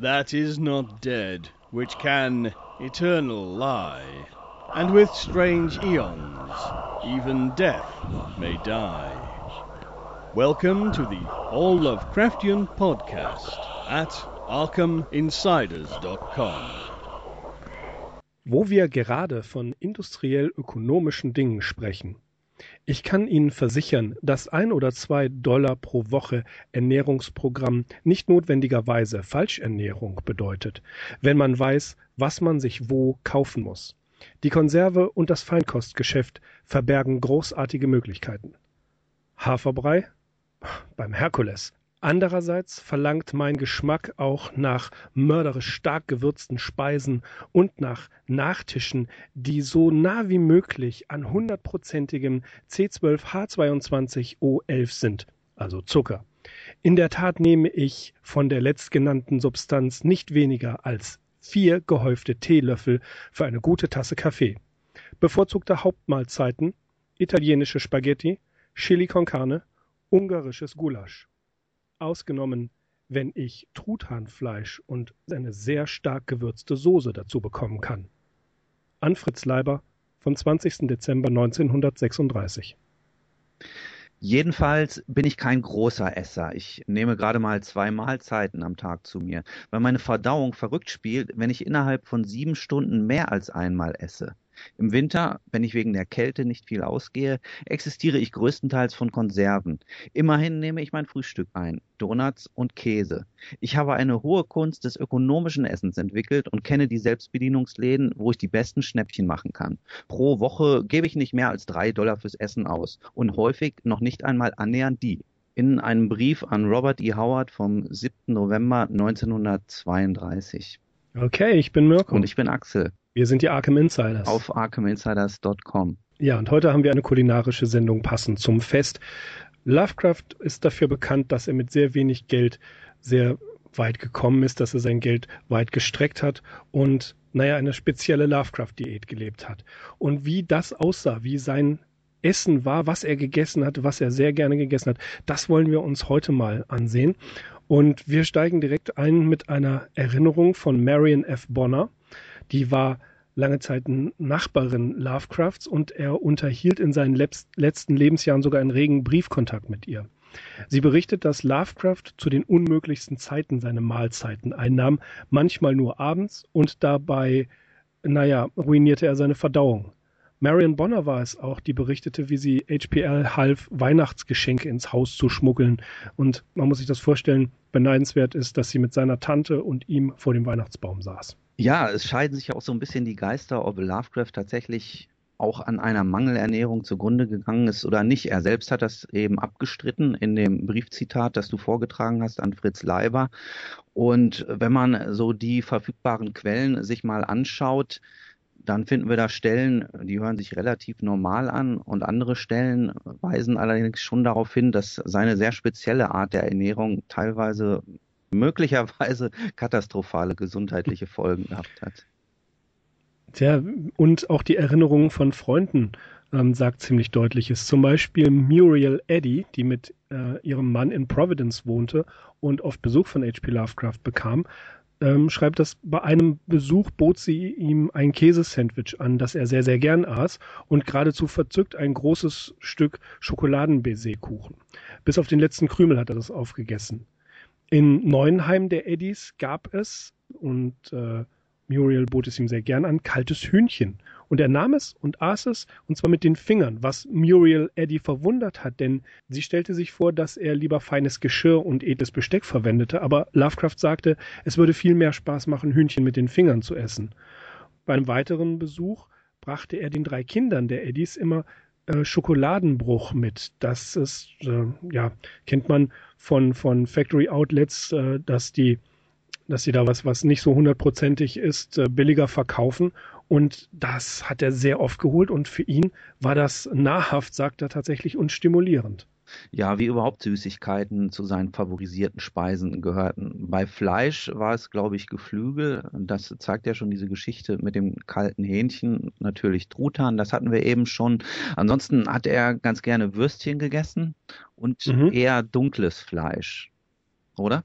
that is not dead, which can eternal lie, and with strange eons even death may die. Welcome to the All Lovecraftian podcast at ArkhamInsiders.com. Wo wir gerade von industriell-ökonomischen Dingen sprechen. Ich kann Ihnen versichern, dass ein oder zwei Dollar pro Woche Ernährungsprogramm nicht notwendigerweise Falschernährung bedeutet, wenn man weiß, was man sich wo kaufen muss. Die Konserve und das Feinkostgeschäft verbergen großartige Möglichkeiten. Haferbrei? Beim Herkules. Andererseits verlangt mein Geschmack auch nach mörderisch stark gewürzten Speisen und nach Nachtischen, die so nah wie möglich an hundertprozentigem C12H22O11 sind, also Zucker. In der Tat nehme ich von der letztgenannten Substanz nicht weniger als vier gehäufte Teelöffel für eine gute Tasse Kaffee. Bevorzugte Hauptmahlzeiten italienische Spaghetti, Chili con Carne, ungarisches Gulasch ausgenommen wenn ich Truthahnfleisch und eine sehr stark gewürzte Soße dazu bekommen kann. An Fritz Leiber vom 20. Dezember 1936. Jedenfalls bin ich kein großer Esser. Ich nehme gerade mal zwei Mahlzeiten am Tag zu mir, weil meine Verdauung verrückt spielt, wenn ich innerhalb von sieben Stunden mehr als einmal esse. Im Winter, wenn ich wegen der Kälte nicht viel ausgehe, existiere ich größtenteils von Konserven. Immerhin nehme ich mein Frühstück ein, Donuts und Käse. Ich habe eine hohe Kunst des ökonomischen Essens entwickelt und kenne die Selbstbedienungsläden, wo ich die besten Schnäppchen machen kann. Pro Woche gebe ich nicht mehr als drei Dollar fürs Essen aus und häufig noch nicht einmal annähernd die in einem Brief an Robert E. Howard vom 7. November 1932. Okay, ich bin Mirko. Und ich bin Axel. Wir sind die Arkham Insiders. Auf arkhaminsiders.com. Ja, und heute haben wir eine kulinarische Sendung passend zum Fest. Lovecraft ist dafür bekannt, dass er mit sehr wenig Geld sehr weit gekommen ist, dass er sein Geld weit gestreckt hat und, naja, eine spezielle Lovecraft-Diät gelebt hat. Und wie das aussah, wie sein Essen war, was er gegessen hat, was er sehr gerne gegessen hat, das wollen wir uns heute mal ansehen. Und wir steigen direkt ein mit einer Erinnerung von Marion F. Bonner. Die war lange Zeit Nachbarin Lovecrafts und er unterhielt in seinen letzten Lebensjahren sogar einen regen Briefkontakt mit ihr. Sie berichtet, dass Lovecraft zu den unmöglichsten Zeiten seine Mahlzeiten einnahm, manchmal nur abends und dabei, naja, ruinierte er seine Verdauung. Marion Bonner war es auch, die berichtete, wie sie HPL half, Weihnachtsgeschenke ins Haus zu schmuggeln. Und man muss sich das vorstellen, beneidenswert ist, dass sie mit seiner Tante und ihm vor dem Weihnachtsbaum saß. Ja, es scheiden sich ja auch so ein bisschen die Geister, ob Lovecraft tatsächlich auch an einer Mangelernährung zugrunde gegangen ist oder nicht. Er selbst hat das eben abgestritten in dem Briefzitat, das du vorgetragen hast an Fritz Leiber. Und wenn man so die verfügbaren Quellen sich mal anschaut, dann finden wir da Stellen, die hören sich relativ normal an und andere Stellen weisen allerdings schon darauf hin, dass seine sehr spezielle Art der Ernährung teilweise möglicherweise katastrophale gesundheitliche Folgen gehabt hat. Tja, und auch die Erinnerungen von Freunden ähm, sagt ziemlich deutliches. Zum Beispiel Muriel Eddy, die mit äh, ihrem Mann in Providence wohnte und oft Besuch von H.P. Lovecraft bekam, ähm, schreibt, dass bei einem Besuch bot sie ihm ein Käsesandwich an, das er sehr, sehr gern aß und geradezu verzückt ein großes Stück Schokoladenbaiser-Kuchen. Bis auf den letzten Krümel hat er das aufgegessen. In Neuenheim der Eddies gab es, und äh, Muriel bot es ihm sehr gern an, kaltes Hühnchen. Und er nahm es und aß es, und zwar mit den Fingern, was Muriel Eddy verwundert hat, denn sie stellte sich vor, dass er lieber feines Geschirr und edles Besteck verwendete, aber Lovecraft sagte, es würde viel mehr Spaß machen, Hühnchen mit den Fingern zu essen. Bei einem weiteren Besuch brachte er den drei Kindern der Eddies immer äh, Schokoladenbruch mit. Das ist, äh, ja, kennt man von, von Factory Outlets, äh, dass die, dass sie da was, was nicht so hundertprozentig ist, äh, billiger verkaufen. Und das hat er sehr oft geholt und für ihn war das nahrhaft, sagt er tatsächlich, und stimulierend. Ja, wie überhaupt Süßigkeiten zu seinen favorisierten Speisen gehörten. Bei Fleisch war es, glaube ich, Geflügel. Das zeigt ja schon diese Geschichte mit dem kalten Hähnchen. Natürlich Truthahn, das hatten wir eben schon. Ansonsten hat er ganz gerne Würstchen gegessen und mhm. eher dunkles Fleisch. Oder?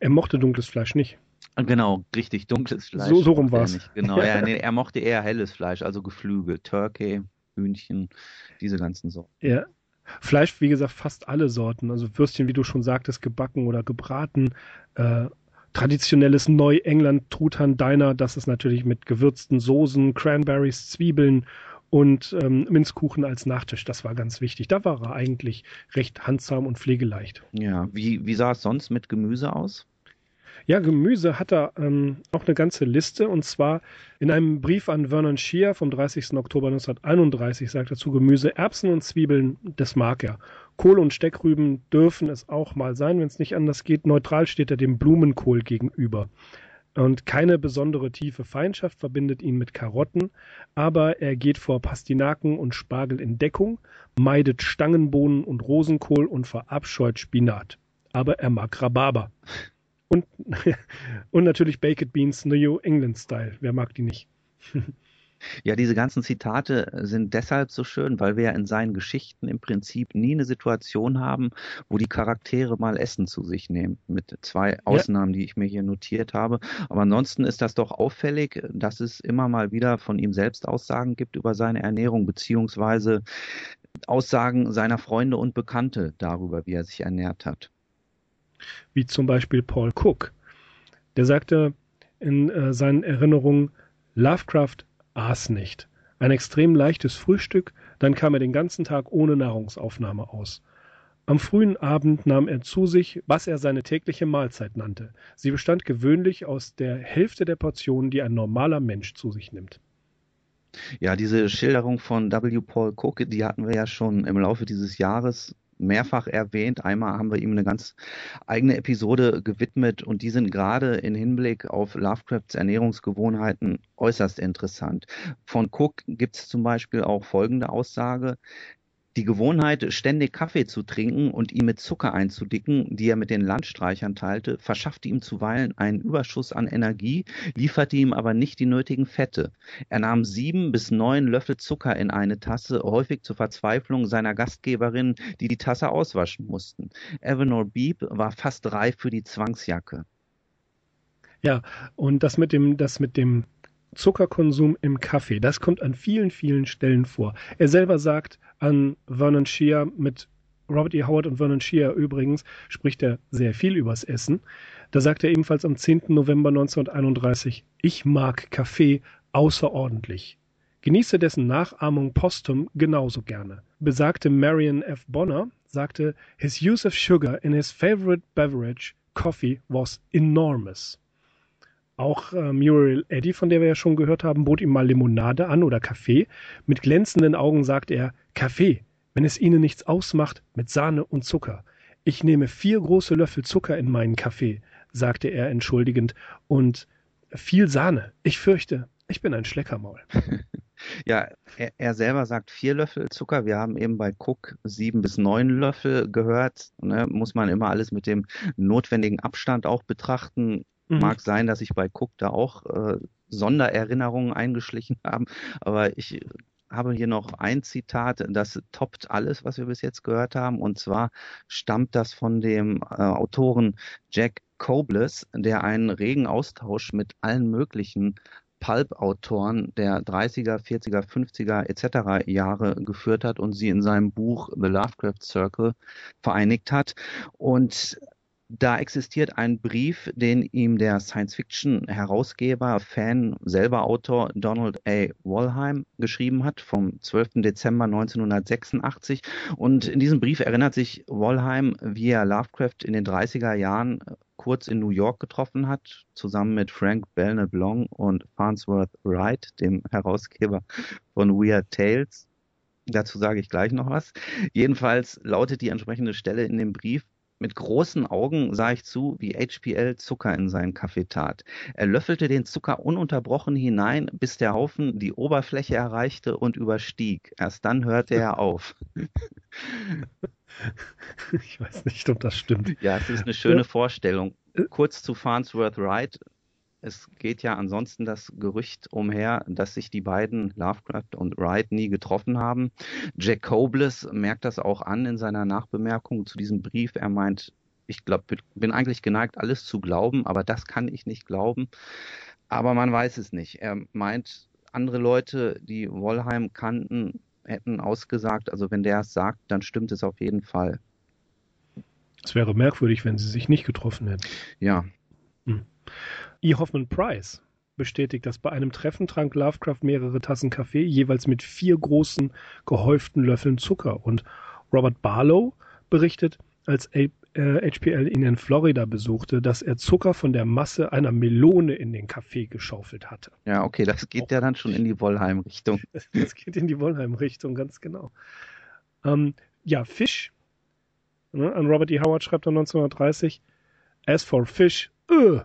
Er mochte dunkles Fleisch nicht. Genau, richtig dunkles Fleisch. So, so rum war es. Genau, ja, nee, er mochte eher helles Fleisch, also Geflügel, Turkey, Hühnchen, diese ganzen Sorten. Ja. Fleisch, wie gesagt, fast alle Sorten. Also Würstchen, wie du schon sagtest, gebacken oder gebraten. Äh, traditionelles Neuengland-Truthahn Diner, das ist natürlich mit gewürzten Soßen, Cranberries, Zwiebeln und ähm, Minzkuchen als Nachtisch. Das war ganz wichtig. Da war er eigentlich recht handsam und pflegeleicht. Ja, wie, wie sah es sonst mit Gemüse aus? Ja, Gemüse hat er ähm, auch eine ganze Liste und zwar in einem Brief an Vernon Shear vom 30. Oktober 1931 sagt er zu Gemüse, Erbsen und Zwiebeln, das mag er. Kohl und Steckrüben dürfen es auch mal sein, wenn es nicht anders geht. Neutral steht er dem Blumenkohl gegenüber. Und keine besondere tiefe Feindschaft verbindet ihn mit Karotten, aber er geht vor Pastinaken und Spargel in Deckung, meidet Stangenbohnen und Rosenkohl und verabscheut Spinat. Aber er mag Rhabarber. Und, und natürlich Baked Beans New England Style. Wer mag die nicht? Ja, diese ganzen Zitate sind deshalb so schön, weil wir ja in seinen Geschichten im Prinzip nie eine Situation haben, wo die Charaktere mal Essen zu sich nehmen. Mit zwei Ausnahmen, ja. die ich mir hier notiert habe. Aber ansonsten ist das doch auffällig, dass es immer mal wieder von ihm selbst Aussagen gibt über seine Ernährung, beziehungsweise Aussagen seiner Freunde und Bekannte darüber, wie er sich ernährt hat wie zum Beispiel Paul Cook. Der sagte in äh, seinen Erinnerungen, Lovecraft aß nicht. Ein extrem leichtes Frühstück, dann kam er den ganzen Tag ohne Nahrungsaufnahme aus. Am frühen Abend nahm er zu sich, was er seine tägliche Mahlzeit nannte. Sie bestand gewöhnlich aus der Hälfte der Portionen, die ein normaler Mensch zu sich nimmt. Ja, diese Schilderung von W. Paul Cook, die hatten wir ja schon im Laufe dieses Jahres mehrfach erwähnt. Einmal haben wir ihm eine ganz eigene Episode gewidmet und die sind gerade in Hinblick auf Lovecrafts Ernährungsgewohnheiten äußerst interessant. Von Cook gibt es zum Beispiel auch folgende Aussage. Die Gewohnheit, ständig Kaffee zu trinken und ihn mit Zucker einzudicken, die er mit den Landstreichern teilte, verschaffte ihm zuweilen einen Überschuss an Energie, lieferte ihm aber nicht die nötigen Fette. Er nahm sieben bis neun Löffel Zucker in eine Tasse, häufig zur Verzweiflung seiner Gastgeberin, die die Tasse auswaschen mussten. Evanor Beeb war fast reif für die Zwangsjacke. Ja, und das mit dem, das mit dem Zuckerkonsum im Kaffee. Das kommt an vielen, vielen Stellen vor. Er selber sagt an Vernon Shear mit Robert E. Howard und Vernon Shear übrigens spricht er sehr viel übers Essen. Da sagt er ebenfalls am 10. November 1931, ich mag Kaffee außerordentlich. Genieße dessen Nachahmung postum genauso gerne. Besagte Marion F. Bonner sagte, his use of sugar in his favorite beverage, coffee, was enormous. Auch äh, Muriel Eddy, von der wir ja schon gehört haben, bot ihm mal Limonade an oder Kaffee. Mit glänzenden Augen sagt er, Kaffee, wenn es Ihnen nichts ausmacht, mit Sahne und Zucker. Ich nehme vier große Löffel Zucker in meinen Kaffee, sagte er entschuldigend, und viel Sahne. Ich fürchte, ich bin ein Schleckermaul. Ja, er, er, selber sagt vier Löffel Zucker. Wir haben eben bei Cook sieben bis neun Löffel gehört. Ne, muss man immer alles mit dem notwendigen Abstand auch betrachten. Mhm. Mag sein, dass sich bei Cook da auch äh, Sondererinnerungen eingeschlichen haben, aber ich habe hier noch ein Zitat, das toppt alles, was wir bis jetzt gehört haben. Und zwar stammt das von dem äh, Autoren Jack Cobles, der einen regen Austausch mit allen möglichen Pulp-Autoren der 30er, 40er, 50er etc. Jahre geführt hat und sie in seinem Buch The Lovecraft Circle vereinigt hat. Und da existiert ein Brief, den ihm der Science-Fiction-Herausgeber, Fan, selber Autor Donald A. Wollheim geschrieben hat vom 12. Dezember 1986. Und in diesem Brief erinnert sich Wollheim, wie er Lovecraft in den 30er Jahren kurz in New York getroffen hat, zusammen mit Frank Belknap-Long und Farnsworth Wright, dem Herausgeber von Weird Tales. Dazu sage ich gleich noch was. Jedenfalls lautet die entsprechende Stelle in dem Brief, mit großen Augen sah ich zu, wie HPL Zucker in seinen Kaffee tat. Er löffelte den Zucker ununterbrochen hinein, bis der Haufen die Oberfläche erreichte und überstieg. Erst dann hörte er auf. Ich weiß nicht, ob das stimmt. Ja, es ist eine schöne Vorstellung. Kurz zu Farnsworth Wright. Es geht ja ansonsten das Gerücht umher, dass sich die beiden, Lovecraft und Wright, nie getroffen haben. Jack Cobles merkt das auch an in seiner Nachbemerkung zu diesem Brief. Er meint, ich glaub, bin eigentlich geneigt, alles zu glauben, aber das kann ich nicht glauben. Aber man weiß es nicht. Er meint, andere Leute, die Wollheim kannten, hätten ausgesagt, also wenn der es sagt, dann stimmt es auf jeden Fall. Es wäre merkwürdig, wenn sie sich nicht getroffen hätten. Ja. Hm. E. Hoffman Price bestätigt, dass bei einem Treffen trank Lovecraft mehrere Tassen Kaffee, jeweils mit vier großen gehäuften Löffeln Zucker. Und Robert Barlow berichtet, als HPL ihn in Florida besuchte, dass er Zucker von der Masse einer Melone in den Kaffee geschaufelt hatte. Ja, okay, das geht ja dann schon in die Wollheim-Richtung. Das geht in die Wollheim-Richtung, ganz genau. Ähm, ja, Fisch. Ne, an Robert E. Howard schreibt er 1930, As for Fish, uh,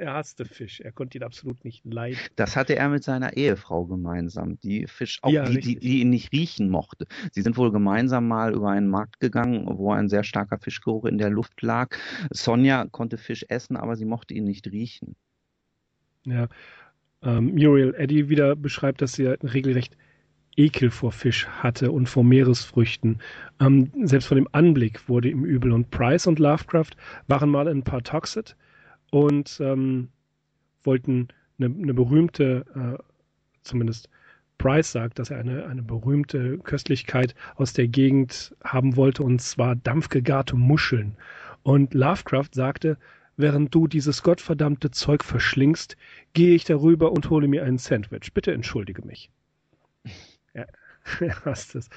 er hasste Fisch. Er konnte ihn absolut nicht leiden. Das hatte er mit seiner Ehefrau gemeinsam, die Fisch auch ja, die, die, die, ihn nicht riechen mochte. Sie sind wohl gemeinsam mal über einen Markt gegangen, wo ein sehr starker Fischgeruch in der Luft lag. Sonja konnte Fisch essen, aber sie mochte ihn nicht riechen. Ja. Ähm, Muriel Eddy wieder beschreibt, dass sie regelrecht Ekel vor Fisch hatte und vor Meeresfrüchten. Ähm, selbst von dem Anblick wurde ihm übel. Und Price und Lovecraft waren mal in Partoxet und ähm, wollten eine, eine berühmte, äh, zumindest Price sagt, dass er eine, eine berühmte Köstlichkeit aus der Gegend haben wollte, und zwar dampfgegarte Muscheln. Und Lovecraft sagte, während du dieses gottverdammte Zeug verschlingst, gehe ich darüber und hole mir ein Sandwich. Bitte entschuldige mich. Ja, er hasst es.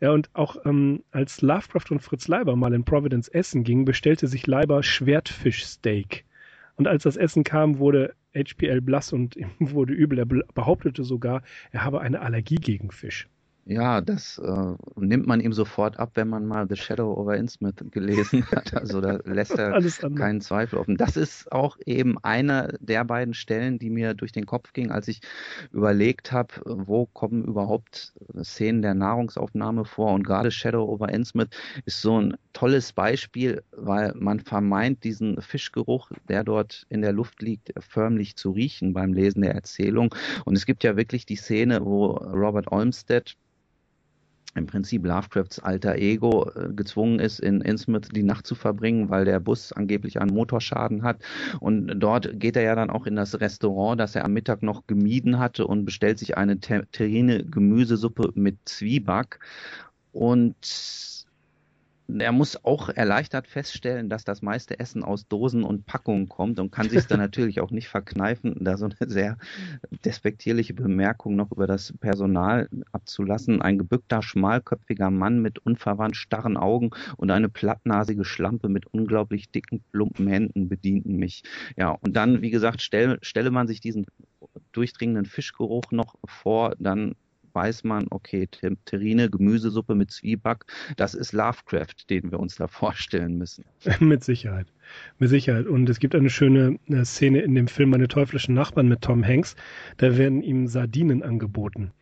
Ja, und auch ähm, als Lovecraft und Fritz Leiber mal in Providence essen gingen, bestellte sich Leiber Schwertfischsteak. Und als das Essen kam, wurde HPL blass und ihm wurde übel. Er behauptete sogar, er habe eine Allergie gegen Fisch. Ja, das äh, nimmt man ihm sofort ab, wenn man mal The Shadow over Innsmouth gelesen hat. Also da lässt er keinen Zweifel offen. Das ist auch eben eine der beiden Stellen, die mir durch den Kopf ging, als ich überlegt habe, wo kommen überhaupt Szenen der Nahrungsaufnahme vor. Und gerade Shadow over Innsmouth ist so ein tolles Beispiel, weil man vermeint, diesen Fischgeruch, der dort in der Luft liegt, förmlich zu riechen beim Lesen der Erzählung. Und es gibt ja wirklich die Szene, wo Robert Olmsted im Prinzip Lovecrafts alter Ego äh, gezwungen ist, in Innsmouth die Nacht zu verbringen, weil der Bus angeblich einen Motorschaden hat. Und dort geht er ja dann auch in das Restaurant, das er am Mittag noch gemieden hatte und bestellt sich eine terrine Gemüsesuppe mit Zwieback. Und er muss auch erleichtert feststellen, dass das meiste Essen aus Dosen und Packungen kommt und kann sich dann natürlich auch nicht verkneifen, da so eine sehr despektierliche Bemerkung noch über das Personal abzulassen. Ein gebückter, schmalköpfiger Mann mit unverwandt starren Augen und eine plattnasige Schlampe mit unglaublich dicken, plumpen Händen bedienten mich. Ja, und dann, wie gesagt, stell, stelle man sich diesen durchdringenden Fischgeruch noch vor, dann weiß man, okay, Terrine, Gemüsesuppe mit Zwieback, das ist Lovecraft, den wir uns da vorstellen müssen. mit Sicherheit. Mit Sicherheit. Und es gibt eine schöne äh, Szene in dem Film Meine teuflischen Nachbarn mit Tom Hanks. Da werden ihm Sardinen angeboten.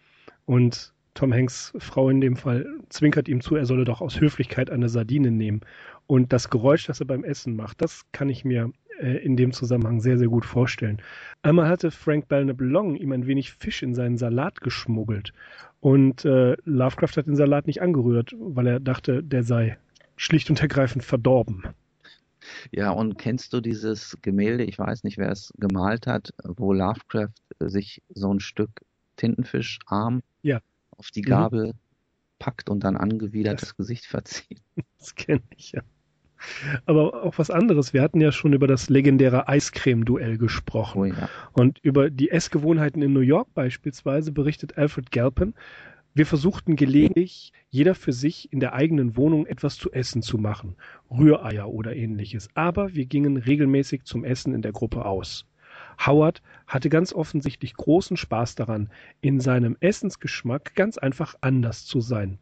Und Tom Hanks Frau in dem Fall zwinkert ihm zu, er solle doch aus Höflichkeit eine Sardine nehmen. Und das Geräusch, das er beim Essen macht, das kann ich mir äh, in dem Zusammenhang sehr, sehr gut vorstellen. Einmal hatte Frank Belknap Long ihm ein wenig Fisch in seinen Salat geschmuggelt. Und äh, Lovecraft hat den Salat nicht angerührt, weil er dachte, der sei schlicht und ergreifend verdorben. Ja, und kennst du dieses Gemälde, ich weiß nicht, wer es gemalt hat, wo Lovecraft sich so ein Stück Tintenfischarm ja. auf die Gabel mhm. packt und dann angewidert das, das Gesicht verzieht? Das kenne ich ja. Aber auch was anderes. Wir hatten ja schon über das legendäre Eiscreme-Duell gesprochen. Oh ja. Und über die Essgewohnheiten in New York beispielsweise berichtet Alfred Galpin, wir versuchten gelegentlich, jeder für sich in der eigenen Wohnung etwas zu essen zu machen, Rühreier oder ähnliches. Aber wir gingen regelmäßig zum Essen in der Gruppe aus. Howard hatte ganz offensichtlich großen Spaß daran, in seinem Essensgeschmack ganz einfach anders zu sein,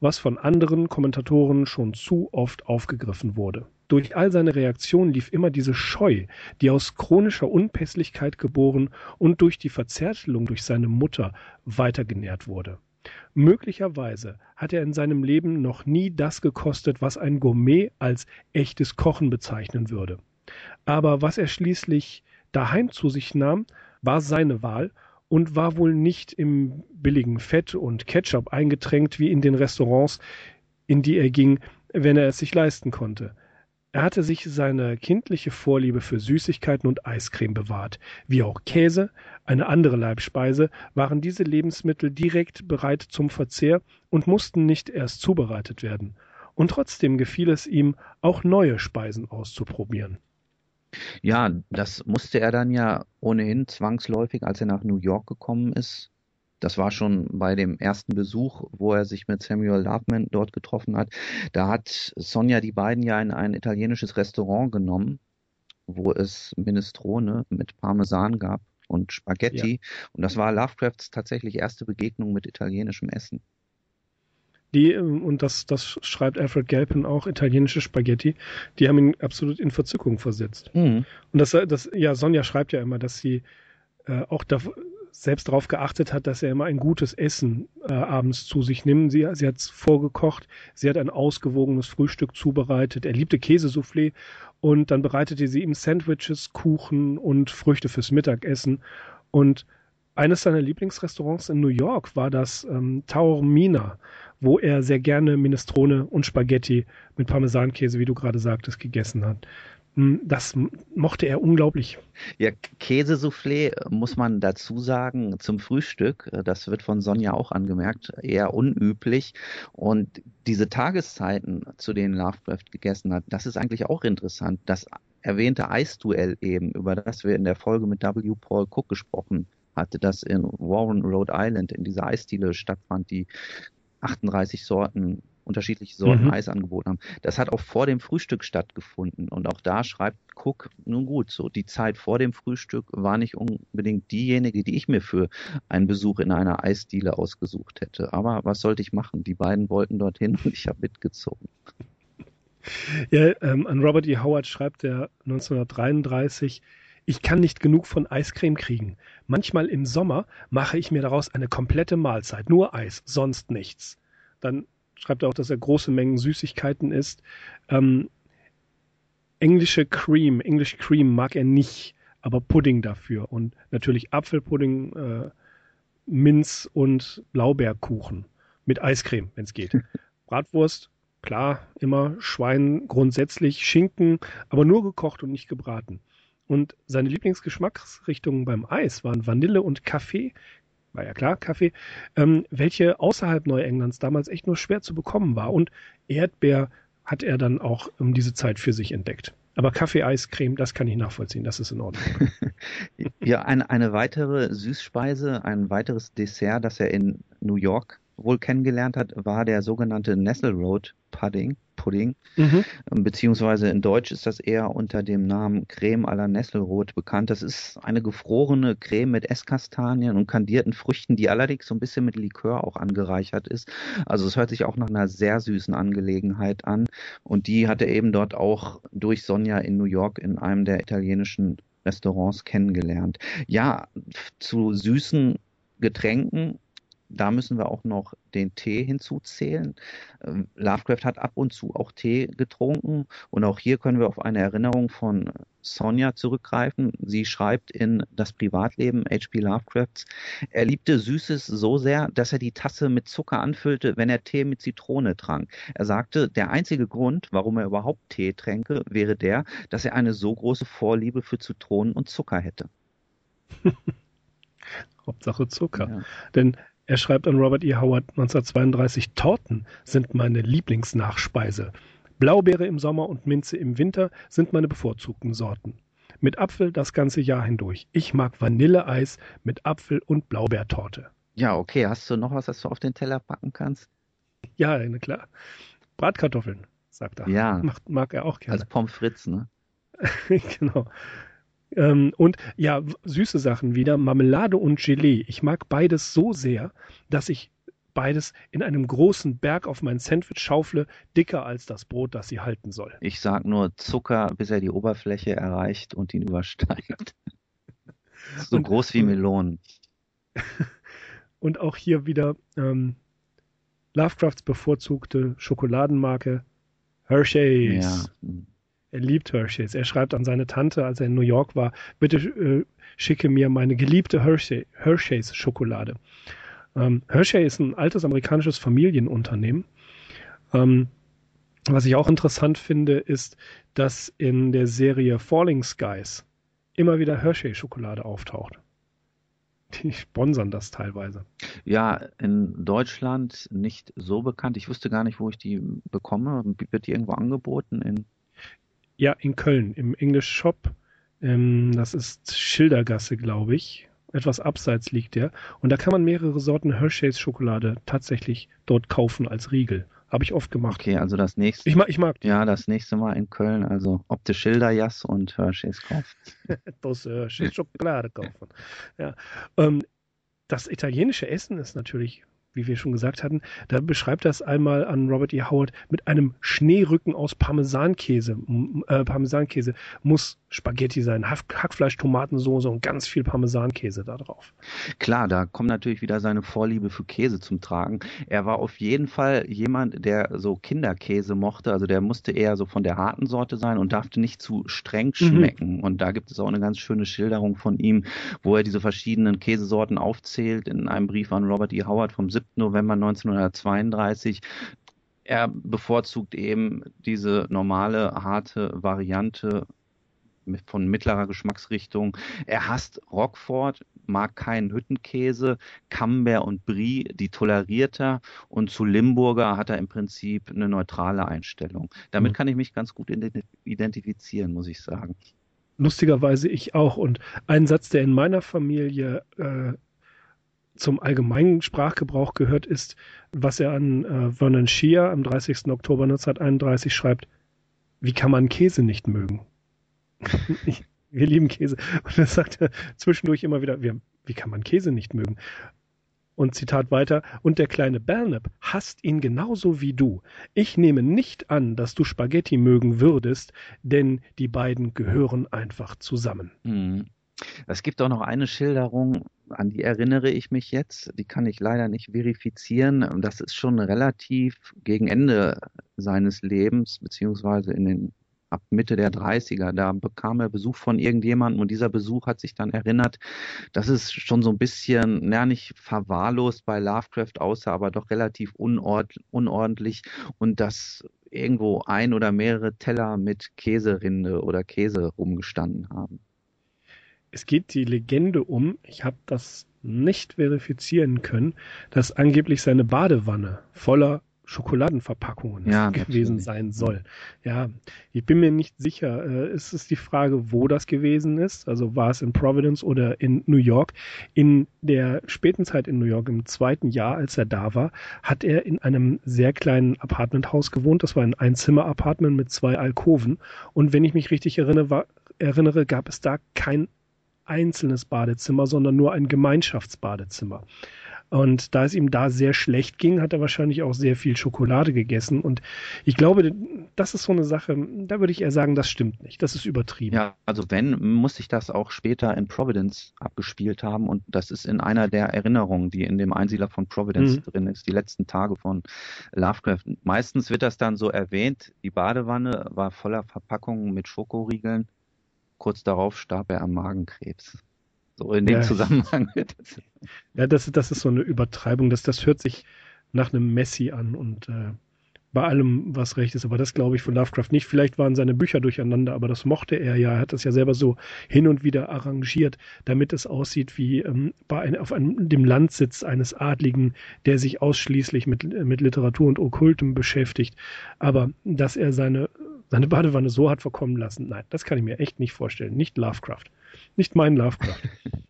was von anderen Kommentatoren schon zu oft aufgegriffen wurde. Durch all seine Reaktionen lief immer diese Scheu, die aus chronischer Unpässlichkeit geboren und durch die Verzärtelung durch seine Mutter weitergenährt wurde. Möglicherweise hat er in seinem Leben noch nie das gekostet, was ein Gourmet als echtes Kochen bezeichnen würde. Aber was er schließlich daheim zu sich nahm, war seine Wahl und war wohl nicht im billigen Fett und Ketchup eingetränkt wie in den Restaurants, in die er ging, wenn er es sich leisten konnte. Er hatte sich seine kindliche Vorliebe für Süßigkeiten und Eiscreme bewahrt. Wie auch Käse, eine andere Leibspeise, waren diese Lebensmittel direkt bereit zum Verzehr und mussten nicht erst zubereitet werden. Und trotzdem gefiel es ihm, auch neue Speisen auszuprobieren. Ja, das musste er dann ja ohnehin zwangsläufig, als er nach New York gekommen ist. Das war schon bei dem ersten Besuch, wo er sich mit Samuel Loveman dort getroffen hat. Da hat Sonja die beiden ja in ein italienisches Restaurant genommen, wo es Minestrone mit Parmesan gab und Spaghetti. Ja. Und das war Lovecrafts tatsächlich erste Begegnung mit italienischem Essen. Die, ähm, und das, das schreibt Alfred Galpin auch, italienische Spaghetti, die haben ihn absolut in Verzückung versetzt. Mhm. Und das, das, ja, Sonja schreibt ja immer, dass sie äh, auch da, selbst darauf geachtet hat, dass er immer ein gutes Essen äh, abends zu sich nimmt. Sie, sie hat es vorgekocht, sie hat ein ausgewogenes Frühstück zubereitet. Er liebte Käsesoufflé und dann bereitete sie ihm Sandwiches, Kuchen und Früchte fürs Mittagessen. Und eines seiner Lieblingsrestaurants in New York war das ähm, Taormina wo er sehr gerne Minestrone und Spaghetti mit Parmesankäse, wie du gerade sagtest, gegessen hat. Hm, das mochte er unglaublich. Ja, Käsesoufflé muss man dazu sagen zum Frühstück. Das wird von Sonja auch angemerkt, eher unüblich. Und diese Tageszeiten, zu denen Lovecraft gegessen hat, das ist eigentlich auch interessant. Das erwähnte Eisduell eben, über das wir in der Folge mit W. Paul Cook gesprochen hatte, das in Warren, Rhode Island in dieser Eisdiele stattfand, die 38 Sorten, unterschiedliche Sorten mhm. Eis angeboten haben. Das hat auch vor dem Frühstück stattgefunden. Und auch da schreibt Cook, nun gut, so die Zeit vor dem Frühstück war nicht unbedingt diejenige, die ich mir für einen Besuch in einer Eisdiele ausgesucht hätte. Aber was sollte ich machen? Die beiden wollten dorthin und ich habe mitgezogen. Ja, ähm, an Robert E. Howard schreibt er 1933, ich kann nicht genug von Eiscreme kriegen. Manchmal im Sommer mache ich mir daraus eine komplette Mahlzeit, nur Eis, sonst nichts. Dann schreibt er auch, dass er große Mengen Süßigkeiten isst. Ähm, englische Cream, English Cream mag er nicht, aber Pudding dafür. Und natürlich Apfelpudding, äh, Minz und Blaubeerkuchen mit Eiscreme, wenn es geht. Bratwurst, klar, immer Schwein grundsätzlich, Schinken, aber nur gekocht und nicht gebraten. Und seine Lieblingsgeschmacksrichtungen beim Eis waren Vanille und Kaffee, war ja klar, Kaffee, ähm, welche außerhalb Neuenglands damals echt nur schwer zu bekommen war. Und Erdbeer hat er dann auch um diese Zeit für sich entdeckt. Aber Kaffee, Eis, Creme, das kann ich nachvollziehen, das ist in Ordnung. ja, eine, eine weitere Süßspeise, ein weiteres Dessert, das er in New York wohl kennengelernt hat, war der sogenannte Nestle Road Pudding. Pudding. Mhm. Ähm, beziehungsweise in Deutsch ist das eher unter dem Namen Creme à la Nesselrot bekannt. Das ist eine gefrorene Creme mit Esskastanien und kandierten Früchten, die allerdings so ein bisschen mit Likör auch angereichert ist. Also es hört sich auch nach einer sehr süßen Angelegenheit an. Und die hat er eben dort auch durch Sonja in New York in einem der italienischen Restaurants kennengelernt. Ja, zu süßen Getränken da müssen wir auch noch den Tee hinzuzählen. Ähm, Lovecraft hat ab und zu auch Tee getrunken und auch hier können wir auf eine Erinnerung von Sonja zurückgreifen. Sie schreibt in Das Privatleben H.P. Lovecrafts, er liebte Süßes so sehr, dass er die Tasse mit Zucker anfüllte, wenn er Tee mit Zitrone trank. Er sagte, der einzige Grund, warum er überhaupt Tee tränke, wäre der, dass er eine so große Vorliebe für Zitronen und Zucker hätte. Hauptsache Zucker. Ja. Denn er schreibt an Robert E. Howard 1932, Torten sind meine Lieblingsnachspeise. Blaubeere im Sommer und Minze im Winter sind meine bevorzugten Sorten. Mit Apfel das ganze Jahr hindurch. Ich mag Vanilleeis mit Apfel- und Blaubeertorte. Ja, okay. Hast du noch was, was du auf den Teller packen kannst? Ja, na klar. Bratkartoffeln, sagt er. Ja. Macht, mag er auch gerne. Als Pommes frites, ne? genau. Ähm, und ja, süße Sachen wieder, Marmelade und Gelee. Ich mag beides so sehr, dass ich beides in einem großen Berg auf mein Sandwich schaufle, dicker als das Brot, das sie halten soll. Ich sag nur Zucker, bis er die Oberfläche erreicht und ihn übersteigt. so und, groß wie Melonen. Und auch hier wieder ähm, Lovecrafts bevorzugte Schokoladenmarke Hershey's. Ja. Er liebt Hershey's. Er schreibt an seine Tante, als er in New York war, bitte äh, schicke mir meine geliebte Hershey, Hershey's Schokolade. Ähm, Hershey ist ein altes amerikanisches Familienunternehmen. Ähm, Was ich auch interessant finde, ist, dass in der Serie Falling Skies immer wieder Hershey-Schokolade auftaucht. Die sponsern das teilweise. Ja, in Deutschland nicht so bekannt. Ich wüsste gar nicht, wo ich die bekomme. Wird die irgendwo angeboten? In ja, in Köln, im English Shop. Ähm, das ist Schildergasse, glaube ich. Etwas abseits liegt der. Und da kann man mehrere Sorten Hershey's Schokolade tatsächlich dort kaufen als Riegel. Habe ich oft gemacht. Okay, also das nächste. Ich mag, ich mag die. Ja, das nächste Mal in Köln, also ob du Schilderjass und Hershey's kaufst. das Hershey's Schokolade kaufen. Ja. Ähm, das italienische Essen ist natürlich wie wir schon gesagt hatten, da beschreibt das einmal an Robert E. Howard mit einem Schneerücken aus Parmesankäse. Äh, Parmesankäse muss Spaghetti sein, Hackfleisch, Tomatensoße und ganz viel Parmesankäse da drauf. Klar, da kommt natürlich wieder seine Vorliebe für Käse zum Tragen. Er war auf jeden Fall jemand, der so Kinderkäse mochte, also der musste eher so von der harten Sorte sein und darf nicht zu streng mhm. schmecken. Mhm. Und da gibt es auch eine ganz schöne Schilderung von ihm, wo er diese verschiedenen Käsesorten aufzählt in einem Brief an Robert E. Howard vom 7. November 1932 er bevorzugt eben diese normale, harte Variante von mittlerer Geschmacksrichtung. Er hasst Rockford, mag keinen Hüttenkäse, Camembert und Brie, die toleriert er und zu Limburger hat er im Prinzip eine neutrale Einstellung. Damit mhm. kann ich mich ganz gut identifizieren, muss ich sagen. Lustigerweise ich auch. Und ein Satz, der in meiner Familie äh, zum allgemeinen Sprachgebrauch gehört, ist, was er an äh, Vernon Shea am 30. Oktober 1931 schreibt, wie kann man Käse nicht mögen? wir lieben Käse. Und er sagt er zwischendurch immer wieder, wir, wie kann man Käse nicht mögen? Und Zitat weiter, und der kleine Bernab hasst ihn genauso wie du. Ich nehme nicht an, dass du Spaghetti mögen würdest, denn die beiden gehören einfach zusammen. Mhm. Es gibt auch noch eine Schilderung, an die erinnere ich mich jetzt. Die kann ich leider nicht verifizieren. Das ist schon relativ gegen Ende seines Lebens, beziehungsweise in den ab Mitte der 30er. Da bekam er Besuch von irgendjemandem und dieser Besuch hat sich dann erinnert, dass es schon so ein bisschen, ja, nicht verwahrlost bei Lovecraft aussah, aber doch relativ unord unordentlich und dass irgendwo ein oder mehrere Teller mit Käserinde oder Käse rumgestanden haben. Es geht die Legende um, ich habe das nicht verifizieren können, dass angeblich seine Badewanne voller Schokoladenverpackungen ja, gewesen natürlich. sein soll. Ja, ich bin mir nicht sicher. Äh, ist es die Frage, wo das gewesen ist? Also war es in Providence oder in New York? In der späten Zeit in New York, im zweiten Jahr, als er da war, hat er in einem sehr kleinen Apartmenthaus gewohnt. Das war ein Einzimmer-Apartment mit zwei Alkoven. Und wenn ich mich richtig erinnere, war, erinnere, gab es da kein einzelnes Badezimmer, sondern nur ein Gemeinschaftsbadezimmer. Und da es ihm da sehr schlecht ging, hat er wahrscheinlich auch sehr viel Schokolade gegessen. Und ich glaube, das ist so eine Sache, da würde ich eher sagen, das stimmt nicht. Das ist übertrieben. Ja, also wenn, muss ich das auch später in Providence abgespielt haben. Und das ist in einer der Erinnerungen, die in dem Einsiedler von Providence mhm. drin ist, die letzten Tage von Lovecraft. Meistens wird das dann so erwähnt, die Badewanne war voller Verpackungen mit Schokoriegeln kurz darauf starb er am Magenkrebs. So in dem ja. Zusammenhang. ja, das, das ist so eine Übertreibung. Das, das hört sich nach einem Messi an und äh, bei allem, was recht ist. Aber das glaube ich von Lovecraft nicht. Vielleicht waren seine Bücher durcheinander, aber das mochte er ja. Er hat das ja selber so hin und wieder arrangiert, damit es aussieht wie ähm, bei ein, auf einem, dem Landsitz eines Adligen, der sich ausschließlich mit, mit Literatur und Okkultem beschäftigt. Aber dass er seine seine Badewanne so hat verkommen lassen. Nein, das kann ich mir echt nicht vorstellen. Nicht Lovecraft. Nicht mein Lovecraft.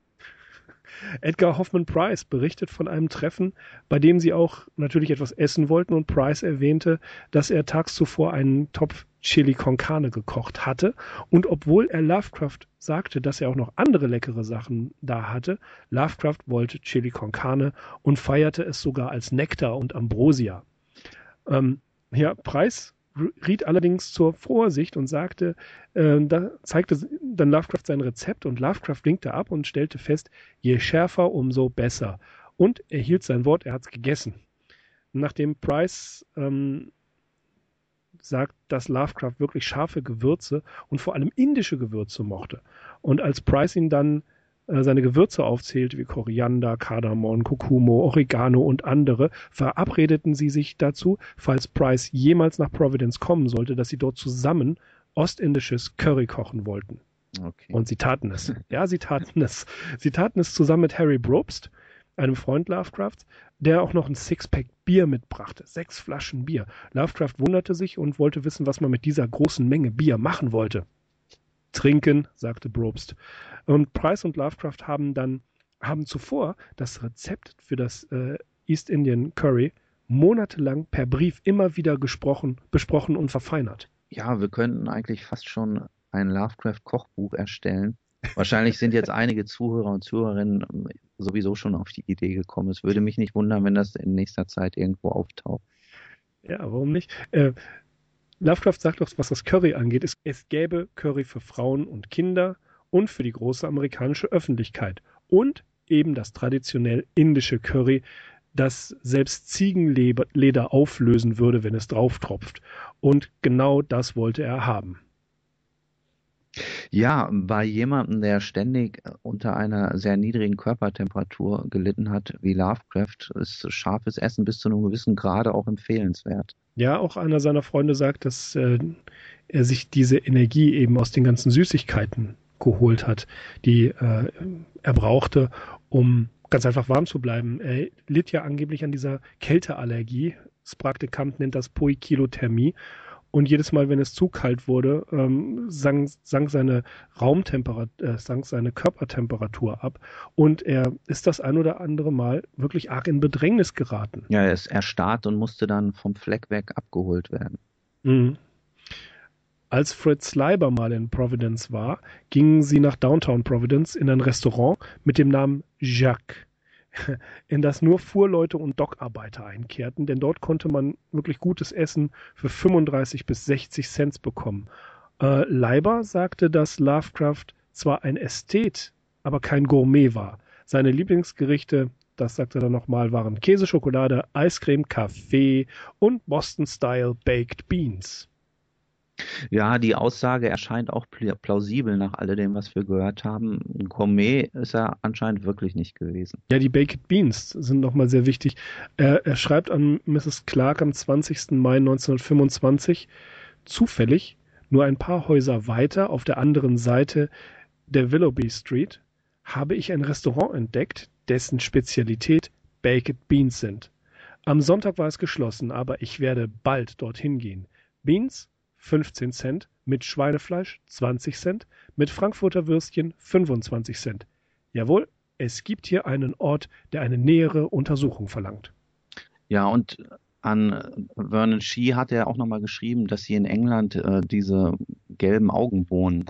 Edgar Hoffman Price berichtet von einem Treffen, bei dem sie auch natürlich etwas essen wollten und Price erwähnte, dass er tags zuvor einen Topf Chili con Carne gekocht hatte und obwohl er Lovecraft sagte, dass er auch noch andere leckere Sachen da hatte, Lovecraft wollte Chili con Carne und feierte es sogar als Nektar und Ambrosia. Ähm, ja, Price riet allerdings zur Vorsicht und sagte, äh, da zeigte dann Lovecraft sein Rezept und Lovecraft winkte ab und stellte fest, je schärfer, umso besser. Und er hielt sein Wort, er hat's gegessen. Nachdem Price ähm, sagt, dass Lovecraft wirklich scharfe Gewürze und vor allem indische Gewürze mochte. Und als Price ihn dann seine Gewürze aufzählte, wie Koriander, Kardamom, Kurkumo, Oregano und andere, verabredeten sie sich dazu, falls Price jemals nach Providence kommen sollte, dass sie dort zusammen ostindisches Curry kochen wollten. Okay. Und sie taten es. Ja, sie taten es. Sie taten es zusammen mit Harry Brobst, einem Freund Lovecrafts, der auch noch ein Sixpack Bier mitbrachte. Sechs Flaschen Bier. Lovecraft wunderte sich und wollte wissen, was man mit dieser großen Menge Bier machen wollte. Trinken, sagte Brobst. Und Price und Lovecraft haben dann, haben zuvor das Rezept für das äh, East Indian Curry monatelang per Brief immer wieder gesprochen, besprochen und verfeinert. Ja, wir könnten eigentlich fast schon ein Lovecraft-Kochbuch erstellen. Wahrscheinlich sind jetzt einige Zuhörer und Zuhörerinnen ähm, sowieso schon auf die Idee gekommen. Es würde mich nicht wundern, wenn das in nächster Zeit irgendwo auftaucht. Ja, warum nicht? Äh, Lovecraft sagt doch, was das Curry angeht, es, es gäbe Curry für Frauen und Kinder und für die große amerikanische Öffentlichkeit und eben das traditionell indische Curry, das selbst Ziegenleder auflösen würde, wenn es drauftropft. Und genau das wollte er haben. Ja, bei jemandem, der ständig unter einer sehr niedrigen Körpertemperatur gelitten hat, wie Lovecraft, ist scharfes Essen bis zu einem gewissen Grade auch empfehlenswert. Ja, auch einer seiner Freunde sagt, dass äh, er sich diese Energie eben aus den ganzen Süßigkeiten geholt hat, die äh, er brauchte, um ganz einfach warm zu bleiben. Er litt ja angeblich an dieser Kälteallergie. Das Praktikant nennt das Poikilothermie. Und jedes Mal, wenn es zu kalt wurde, ähm, sank, sank, seine Raumtemperatur, äh, sank seine Körpertemperatur ab. Und er ist das ein oder andere Mal wirklich arg in Bedrängnis geraten. Ja, er ist erstarrt und musste dann vom Fleck weg abgeholt werden. Mhm. Als Fritz Leiber mal in Providence war, gingen sie nach Downtown Providence in ein Restaurant mit dem Namen Jacques, in das nur Fuhrleute und Dockarbeiter einkehrten, denn dort konnte man wirklich gutes Essen für 35 bis 60 Cent bekommen. Äh, Leiber sagte, dass Lovecraft zwar ein Ästhet, aber kein Gourmet war. Seine Lieblingsgerichte, das sagte er dann nochmal, waren Käse, Schokolade, Eiscreme, Kaffee und Boston-Style Baked Beans. Ja, die Aussage erscheint auch plausibel nach alledem, was wir gehört haben. Ein Gourmet ist er anscheinend wirklich nicht gewesen. Ja, die Baked Beans sind nochmal sehr wichtig. Er, er schreibt an Mrs. Clark am 20. Mai 1925, zufällig, nur ein paar Häuser weiter auf der anderen Seite der Willoughby Street, habe ich ein Restaurant entdeckt, dessen Spezialität Baked Beans sind. Am Sonntag war es geschlossen, aber ich werde bald dorthin gehen. Beans 15 Cent, mit Schweinefleisch 20 Cent, mit Frankfurter Würstchen 25 Cent. Jawohl, es gibt hier einen Ort, der eine nähere Untersuchung verlangt. Ja, und an Vernon Shee hat er auch nochmal geschrieben, dass sie in England äh, diese gelben Augenbohnen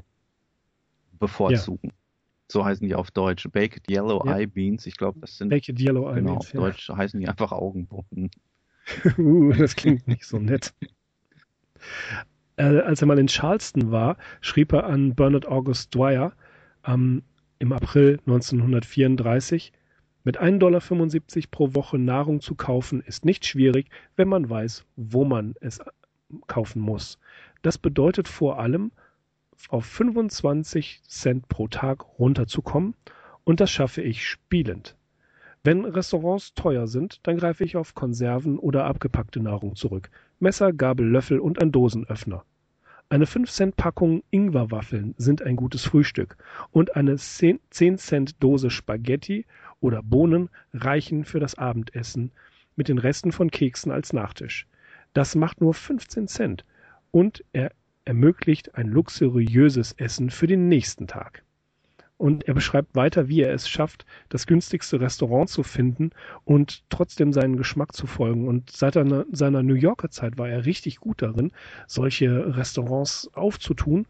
bevorzugen. Ja. So heißen die auf Deutsch. Baked Yellow ja. Eye Beans. Ich glaube, das sind. Baked Yellow Eye genau, Beans. Auf ja. Deutsch heißen die einfach Augenbohnen. uh, das klingt nicht so nett äh, als er mal in Charleston war, schrieb er an Bernard August Dwyer ähm, im April 1934, mit 1,75 Dollar pro Woche Nahrung zu kaufen ist nicht schwierig, wenn man weiß, wo man es kaufen muss. Das bedeutet vor allem, auf 25 Cent pro Tag runterzukommen und das schaffe ich spielend. Wenn Restaurants teuer sind, dann greife ich auf Konserven oder abgepackte Nahrung zurück. Messer, Gabel, Löffel und ein Dosenöffner. Eine 5-Cent-Packung Ingwerwaffeln sind ein gutes Frühstück und eine 10-Cent-Dose Spaghetti oder Bohnen reichen für das Abendessen mit den Resten von Keksen als Nachtisch. Das macht nur 15 Cent und er ermöglicht ein luxuriöses Essen für den nächsten Tag. Und er beschreibt weiter, wie er es schafft, das günstigste Restaurant zu finden und trotzdem seinen Geschmack zu folgen. Und seit einer, seiner New Yorker Zeit war er richtig gut darin, solche Restaurants aufzutun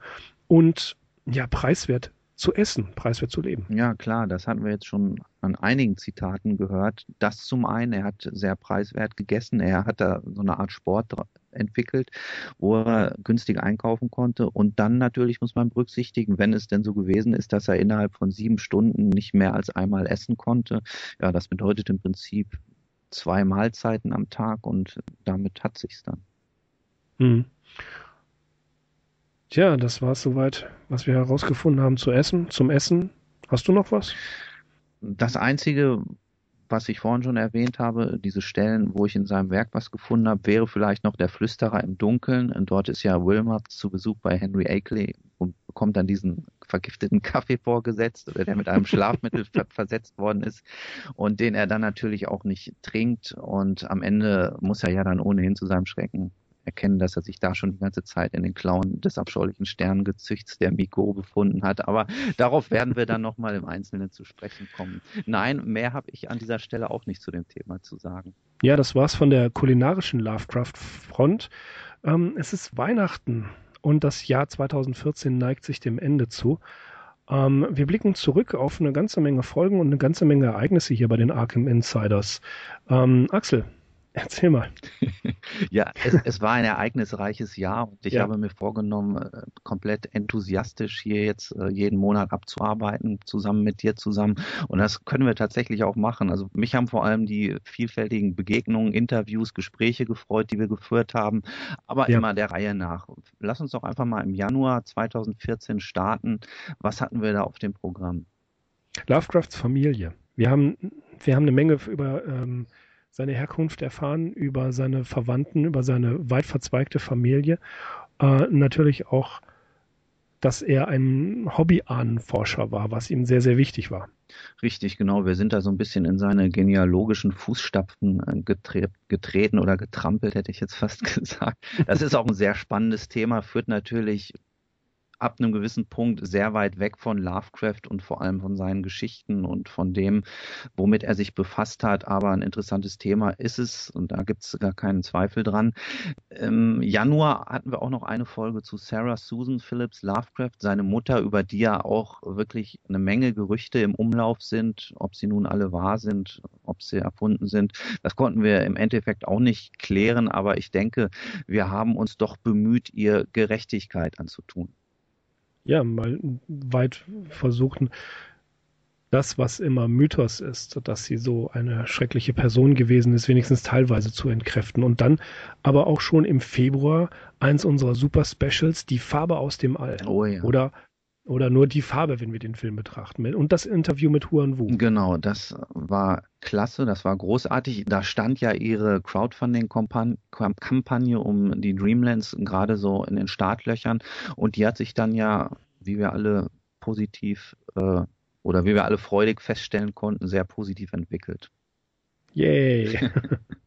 und ja, preiswert zu essen, preiswert zu leben. Ja, klar, das hatten wir jetzt schon an einigen Zitaten gehört. Das zum einen, er hat sehr preiswert gegessen, er hat da so eine Art Sport entwickelt, wo er günstig einkaufen konnte. Und dann natürlich muss man berücksichtigen, wenn es denn so gewesen ist, dass er innerhalb von sieben Stunden nicht mehr als einmal essen konnte. Ja, das bedeutet im Prinzip zwei Mahlzeiten am Tag und damit hat sich's dann. Hm. Tja, das war es soweit, was wir herausgefunden haben zu essen, zum Essen Hast du noch was? Das Einzige, was ich vorhin schon erwähnt habe, diese Stellen, wo ich in seinem Werk was gefunden habe, wäre vielleicht noch der Flüsterer im Dunkeln. Und dort ist ja Wilmot zu Besuch bei Henry Akeley und bekommt dann diesen vergifteten Kaffee vorgesetzt oder der mit einem Schlafmittel versetzt worden ist und den er dann natürlich auch nicht trinkt und am Ende muss er ja dann ohnehin zu seinem Schrecken erkennen, dass er sich da schon die ganze Zeit in den Klauen des abscheulichen Sternengezüchts der Miko befunden hat. Aber darauf werden wir dann nochmal im Einzelnen zu sprechen kommen. Nein, mehr habe ich an dieser Stelle auch nicht zu dem Thema zu sagen. Ja, das war's von der kulinarischen Lovecraft-Front. Ähm, es ist Weihnachten und das Jahr 2014 neigt sich dem Ende zu. Ähm, wir blicken zurück auf eine ganze Menge Folgen und eine ganze Menge Ereignisse hier bei den Arkham Insiders. Ähm, Axel, Erzähl mal. ja, es, es, war ein ereignisreiches Jahr und ich ja. habe mir vorgenommen, äh, komplett enthusiastisch hier jetzt äh, jeden Monat abzuarbeiten, zusammen mit dir zusammen. Und das können wir tatsächlich auch machen. Also mich haben vor allem die vielfältigen Begegnungen, Interviews, Gespräche gefreut, die wir geführt haben, aber ja. immer der Reihe nach. Lass uns doch einfach mal im Januar 2014 starten. Was hatten wir da auf dem Programm? Lovecrafts Familie. Wir haben, wir haben eine Menge über ähm, seine Herkunft erfahren, über seine Verwandten, über seine weit verzweigte Familie. Äh, natürlich auch, dass er ein Hobbyahnenforscher war, was ihm sehr, sehr wichtig war. Richtig, genau. Wir sind da so ein bisschen in seine genealogischen Fußstapfen äh, getre getreten oder getrampelt, hätte ich jetzt fast gesagt. Das ist auch ein sehr spannendes Thema, führt natürlich ab einem gewissen Punkt sehr weit weg von Lovecraft und vor allem von seinen Geschichten und von dem, womit er sich befasst hat. Aber ein interessantes Thema ist es und da gibt es gar keinen Zweifel dran. Im Januar hatten wir auch noch eine Folge zu Sarah Susan Phillips Lovecraft, seine Mutter, über die ja auch wirklich eine Menge Gerüchte im Umlauf sind, ob sie nun alle wahr sind, ob sie erfunden sind. Das konnten wir im Endeffekt auch nicht klären, aber ich denke, wir haben uns doch bemüht, ihr Gerechtigkeit anzutun ja, mal weit versuchen, das, was immer Mythos ist, dass sie so eine schreckliche Person gewesen ist, wenigstens teilweise zu entkräften. Und dann aber auch schon im Februar eins unserer Super Specials, die Farbe aus dem All. Oh ja. Oder oder nur die Farbe, wenn wir den Film betrachten. Und das Interview mit Huan Wu. Genau, das war klasse, das war großartig. Da stand ja ihre Crowdfunding-Kampagne um die Dreamlands gerade so in den Startlöchern. Und die hat sich dann ja, wie wir alle positiv äh, oder wie wir alle freudig feststellen konnten, sehr positiv entwickelt. Yay!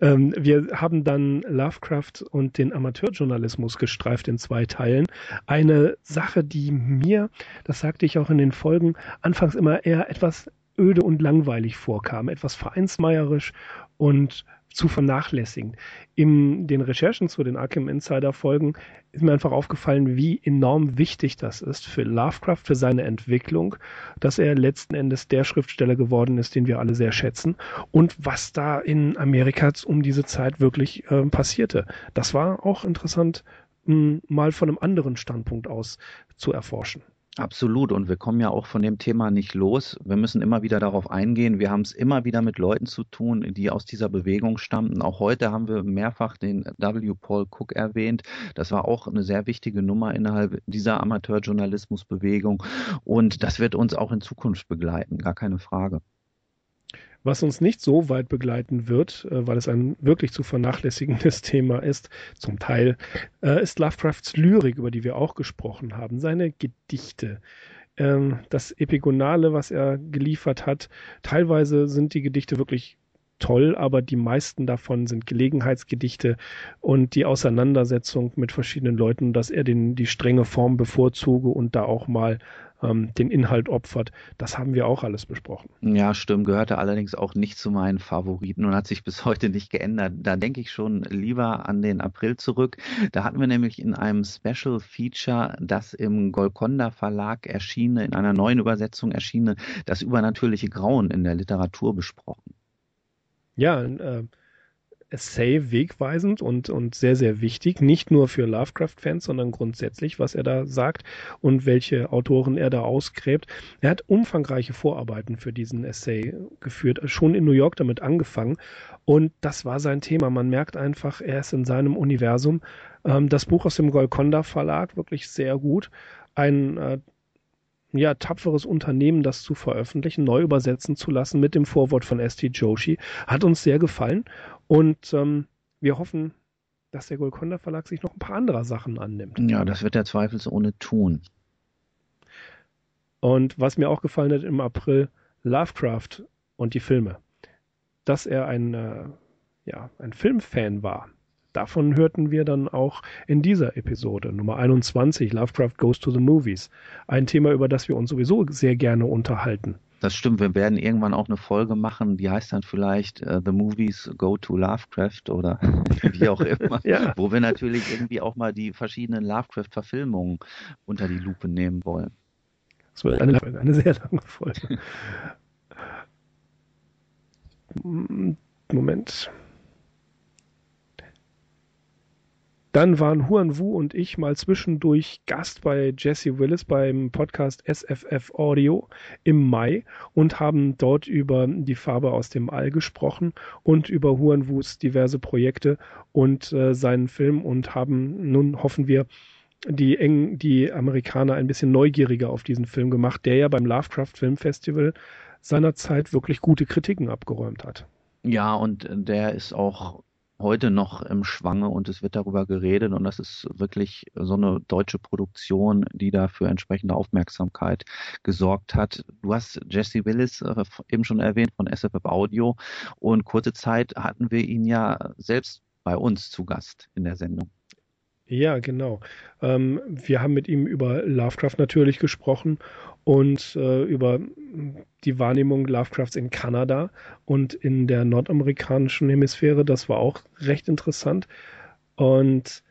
Ähm, wir haben dann Lovecraft und den Amateurjournalismus gestreift in zwei Teilen. Eine Sache, die mir, das sagte ich auch in den Folgen, anfangs immer eher etwas öde und langweilig vorkam, etwas vereinsmeierisch und zu vernachlässigen. In den Recherchen zu den Arkham Insider Folgen ist mir einfach aufgefallen, wie enorm wichtig das ist für Lovecraft, für seine Entwicklung, dass er letzten Endes der Schriftsteller geworden ist, den wir alle sehr schätzen und was da in Amerika um diese Zeit wirklich äh, passierte. Das war auch interessant, mal von einem anderen Standpunkt aus zu erforschen. Absolut. Und wir kommen ja auch von dem Thema nicht los. Wir müssen immer wieder darauf eingehen. Wir haben es immer wieder mit Leuten zu tun, die aus dieser Bewegung stammten. Auch heute haben wir mehrfach den W. Paul Cook erwähnt. Das war auch eine sehr wichtige Nummer innerhalb dieser Amateurjournalismusbewegung. Und das wird uns auch in Zukunft begleiten. Gar keine Frage. Was uns nicht so weit begleiten wird, äh, weil es ein wirklich zu vernachlässigendes Thema ist, zum Teil, äh, ist Lovecrafts Lyrik, über die wir auch gesprochen haben, seine Gedichte. Ähm, das Epigonale, was er geliefert hat, teilweise sind die Gedichte wirklich toll, aber die meisten davon sind Gelegenheitsgedichte und die Auseinandersetzung mit verschiedenen Leuten, dass er den, die strenge Form bevorzuge und da auch mal ähm, den Inhalt opfert. Das haben wir auch alles besprochen. Ja, stimmt, gehörte allerdings auch nicht zu meinen Favoriten und hat sich bis heute nicht geändert. Da denke ich schon lieber an den April zurück. Da hatten wir nämlich in einem Special Feature, das im Golconda Verlag erschiene, in einer neuen Übersetzung erschiene, das übernatürliche Grauen in der Literatur besprochen. Ja, äh, Essay wegweisend und, und sehr, sehr wichtig. Nicht nur für Lovecraft-Fans, sondern grundsätzlich, was er da sagt und welche Autoren er da ausgräbt. Er hat umfangreiche Vorarbeiten für diesen Essay geführt, schon in New York damit angefangen. Und das war sein Thema. Man merkt einfach, er ist in seinem Universum. Ähm, das Buch aus dem Golconda Verlag wirklich sehr gut. Ein äh, ja, tapferes Unternehmen, das zu veröffentlichen, neu übersetzen zu lassen mit dem Vorwort von S.T. Joshi. Hat uns sehr gefallen und ähm, wir hoffen, dass der Golconda Verlag sich noch ein paar anderer Sachen annimmt. Ja, das wird er zweifelsohne tun. Und was mir auch gefallen hat im April, Lovecraft und die Filme. Dass er ein, äh, ja, ein Filmfan war. Davon hörten wir dann auch in dieser Episode, Nummer 21, Lovecraft Goes to the Movies. Ein Thema, über das wir uns sowieso sehr gerne unterhalten. Das stimmt, wir werden irgendwann auch eine Folge machen, die heißt dann vielleicht uh, The Movies Go to Lovecraft oder wie auch immer, ja. wo wir natürlich irgendwie auch mal die verschiedenen Lovecraft-Verfilmungen unter die Lupe nehmen wollen. Das wird eine, eine sehr lange Folge. Moment. Dann waren Huan Wu und ich mal zwischendurch Gast bei Jesse Willis beim Podcast SFF Audio im Mai und haben dort über die Farbe aus dem All gesprochen und über Huan Wus diverse Projekte und äh, seinen Film und haben nun hoffen wir die eng die Amerikaner ein bisschen neugieriger auf diesen Film gemacht, der ja beim Lovecraft Film Festival seinerzeit wirklich gute Kritiken abgeräumt hat. Ja, und der ist auch heute noch im Schwange und es wird darüber geredet und das ist wirklich so eine deutsche Produktion, die da für entsprechende Aufmerksamkeit gesorgt hat. Du hast Jesse Willis äh, eben schon erwähnt von SFF Audio und kurze Zeit hatten wir ihn ja selbst bei uns zu Gast in der Sendung. Ja, genau. Ähm, wir haben mit ihm über Lovecraft natürlich gesprochen und äh, über die Wahrnehmung Lovecrafts in Kanada und in der nordamerikanischen Hemisphäre. Das war auch recht interessant. Und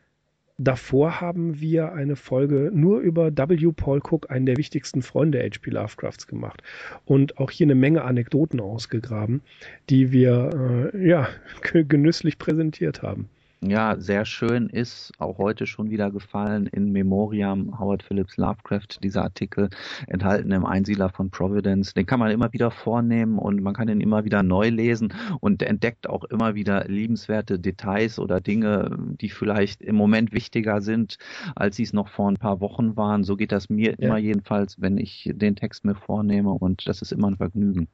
davor haben wir eine Folge nur über W. Paul Cook, einen der wichtigsten Freunde H.P. Lovecrafts, gemacht. Und auch hier eine Menge Anekdoten ausgegraben, die wir äh, ja genüsslich präsentiert haben ja, sehr schön ist, auch heute schon wieder gefallen, in Memoriam Howard Phillips Lovecraft, dieser Artikel enthalten im Einsiedler von Providence. Den kann man immer wieder vornehmen und man kann ihn immer wieder neu lesen und entdeckt auch immer wieder liebenswerte Details oder Dinge, die vielleicht im Moment wichtiger sind, als sie es noch vor ein paar Wochen waren. So geht das mir ja. immer jedenfalls, wenn ich den Text mir vornehme und das ist immer ein Vergnügen.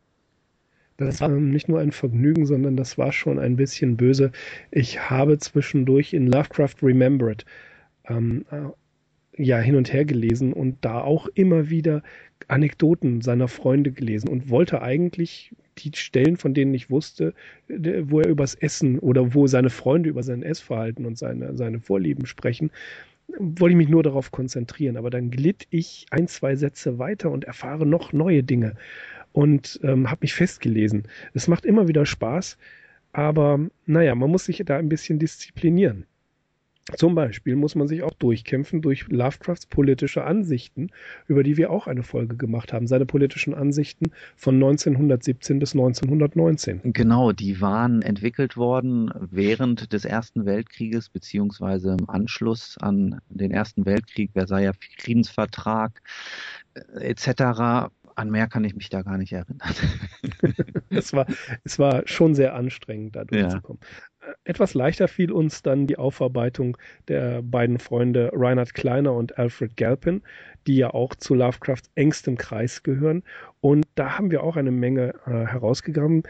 Das war nicht nur ein Vergnügen, sondern das war schon ein bisschen böse. Ich habe zwischendurch in Lovecraft Remembered ähm, äh, ja hin und her gelesen und da auch immer wieder Anekdoten seiner Freunde gelesen und wollte eigentlich die Stellen, von denen ich wusste, wo er übers Essen oder wo seine Freunde über sein Essverhalten und seine, seine Vorlieben sprechen, wollte ich mich nur darauf konzentrieren. Aber dann glitt ich ein, zwei Sätze weiter und erfahre noch neue Dinge und ähm, habe mich festgelesen. Es macht immer wieder Spaß, aber naja, man muss sich da ein bisschen disziplinieren. Zum Beispiel muss man sich auch durchkämpfen durch Lovecrafts politische Ansichten, über die wir auch eine Folge gemacht haben. Seine politischen Ansichten von 1917 bis 1919. Genau, die waren entwickelt worden während des Ersten Weltkrieges beziehungsweise im Anschluss an den Ersten Weltkrieg, Versailler Friedensvertrag äh, etc an mehr kann ich mich da gar nicht erinnern. es, war, es war schon sehr anstrengend, da durchzukommen. Ja. Äh, etwas leichter fiel uns dann die Aufarbeitung der beiden Freunde Reinhard Kleiner und Alfred Galpin, die ja auch zu Lovecrafts engstem Kreis gehören. Und da haben wir auch eine Menge äh, herausgegraben